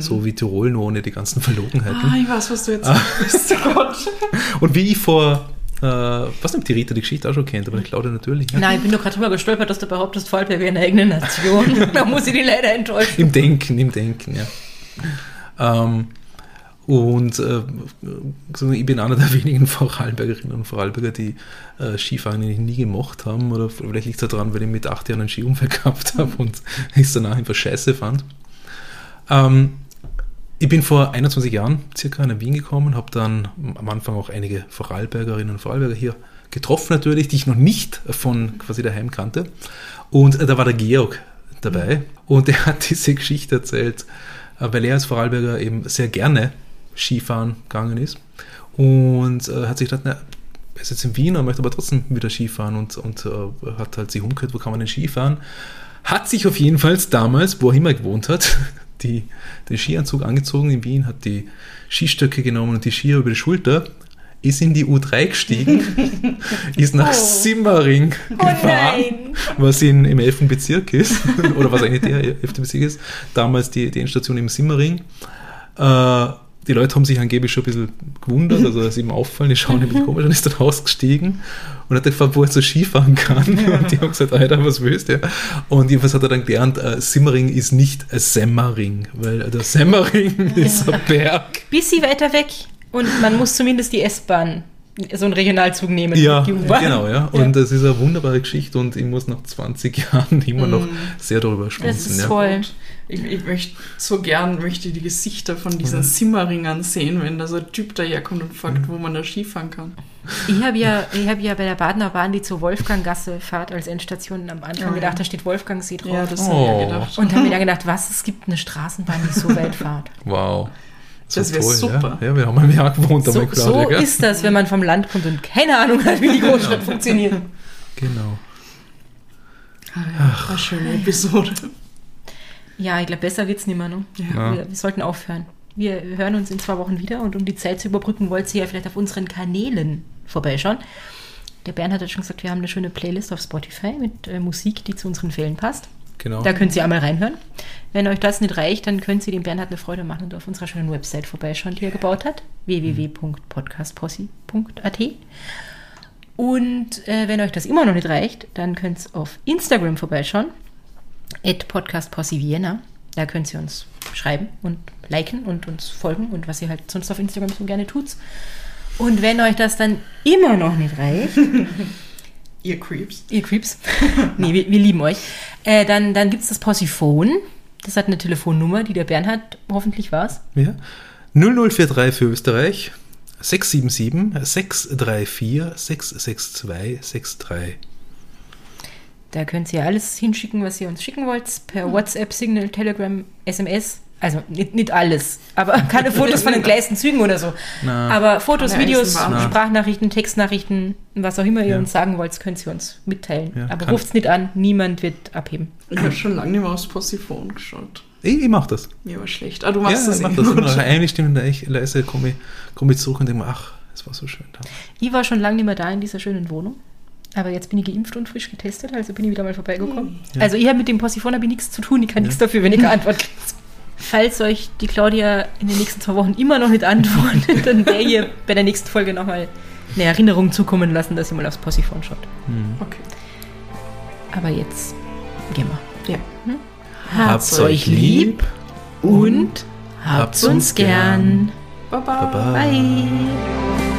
So wie Tirol, nur ohne die ganzen Verlogenheiten. Ah, ich weiß, was du jetzt sagst. Oh Gott. Und wie ich vor, äh, was nicht, ob die Rita die Geschichte auch schon kennt, aber die Claudia natürlich. Ja. Nein, ich bin nur gerade drüber gestolpert, dass du behauptest, Vorarlberg wäre eine eigene Nation. da muss ich die leider enttäuschen. Im Denken, im Denken, ja. Ähm, und äh, ich bin einer der wenigen Vorarlbergerinnen und Vorarlberger, die äh, Skifahren eigentlich nie gemocht haben. Oder vielleicht liegt es daran, weil ich mit acht Jahren einen Skiunfall gehabt habe und ich es danach einfach scheiße fand. Ähm, ich bin vor 21 Jahren circa nach Wien gekommen, habe dann am Anfang auch einige Vorarlbergerinnen und Vorarlberger hier getroffen natürlich, die ich noch nicht von quasi daheim kannte. Und äh, da war der Georg dabei und er hat diese Geschichte erzählt, äh, weil er als Vorarlberger eben sehr gerne Skifahren gegangen ist und äh, hat sich gedacht, na, er ist jetzt in Wien, er möchte aber trotzdem wieder Skifahren und, und äh, hat halt sich umgehört, wo kann man denn Skifahren? Hat sich auf jeden Fall damals, wo er immer gewohnt hat, die, den Skianzug angezogen in Wien, hat die Skistöcke genommen und die Skier über die Schulter, ist in die U3 gestiegen, ist nach Simmering gefahren, nein. was in, im 11. Bezirk ist, oder was eigentlich der 11. Bezirk ist, damals die, die Endstation im Simmering. Äh, die Leute haben sich angeblich schon ein bisschen gewundert, also es ist ihm auffallen, die schauen ein bisschen komisch und ist dann ausgestiegen und hat gefragt, wo er so Skifahren kann. Und die haben gesagt, Alter, was willst du? Und jedenfalls hat er dann gelernt, äh, Simmering ist nicht ein Semmering, weil der Semmering ist ein Berg. Bisschen weiter weg und man muss zumindest die S-Bahn, so einen Regionalzug nehmen. Ja, Die U-Bahn. genau, ja. Und das ist eine wunderbare Geschichte und ich muss nach 20 Jahren immer noch sehr darüber Das schmunzeln. ist ja. toll. Ich, ich möchte so gern möchte die Gesichter von diesen Simmeringern sehen, wenn da so ein Typ daherkommt und fragt, wo man da Skifahren kann. Ich habe ja, ich hab ja bei der Badener Bahn, die zur Wolfganggasse fahrt als Endstation, am Anfang Oh, ja. gedacht, da steht Wolfgangsee drauf. Ja, das Oh. habe ich gedacht. und habe mir dann gedacht, was, es gibt eine Straßenbahn, die so weit fährt. Wow. Das wär super. Ja. ja, wir haben ein Jahr gewohnt So, Claudia, so gell? ist das, wenn man vom Land kommt und keine Ahnung hat, wie die Großstadt funktioniert. Genau. Ah, ja, eine schöne Episode. Ja, ich glaube, besser wird's nicht mehr. Ne? Ja. Wir, wir sollten aufhören. Wir hören uns in zwei Wochen wieder und um die Zeit zu überbrücken, wollt ihr ja vielleicht auf unseren Kanälen vorbeischauen. Der Bernd hat ja schon gesagt, wir haben eine schöne Playlist auf Spotify mit äh, Musik, die zu unseren Fällen passt. genau. Da könnt ihr einmal reinhören. Wenn euch das nicht reicht, dann könnt ihr dem Bernhard eine Freude machen und auf unserer schönen Website vorbeischauen, die er gebaut hat. www.podcastpossi.at Und äh, wenn euch das immer noch nicht reicht, dann könnt ihr auf Instagram vorbeischauen. At podcastpossi Vienna. Da könnt ihr uns schreiben und liken und uns folgen und was ihr halt sonst auf Instagram so gerne tut. Und wenn euch das dann immer noch nicht reicht, Ihr Creeps. Ihr Creeps. nee, wir, wir lieben euch. Äh, dann dann gibt es das Possiphone. Das hat eine Telefonnummer, die der Bernhard hoffentlich war's. Ja. 0043 für Österreich 677 634 662 63. Da könnt ihr alles hinschicken, was ihr uns schicken wollt, per WhatsApp, Signal, Telegram, SMS. Also nicht, nicht alles, aber keine Fotos von den gleichen Zügen oder so. Na. Aber Fotos, Videos. Sprachnachrichten, Textnachrichten, was auch immer ihr Ja. uns sagen wollt, könnt ihr uns mitteilen. Ja, aber ruft's nicht an, niemand wird abheben. Ich habe schon lange nicht mehr aufs Possiphon geschaut. Ich, ich mach das. Mir war schlecht. Ah, du Ja, machst das ich mach eh das. Und nach einer ich leise komme ich, komme ich zurück und denke mir, ach, es war so schön da. Ich war schon lange nicht mehr da in dieser schönen Wohnung. Aber jetzt bin ich geimpft und frisch getestet, also bin ich wieder mal vorbeigekommen. Also ich habe mit dem Possiphon habe ich nichts zu tun, ich kann nichts dafür, wenn ich keine Antwort kriege. Falls euch die Claudia in den nächsten zwei Wochen immer noch nicht antwortet, dann werde ihr bei der nächsten Folge nochmal eine Erinnerung zukommen lassen, dass ihr mal aufs Possiphon schaut. Okay. Aber jetzt gehen wir. Ja. Habt's euch lieb und habt's uns gern. Baba. Baba. Bye.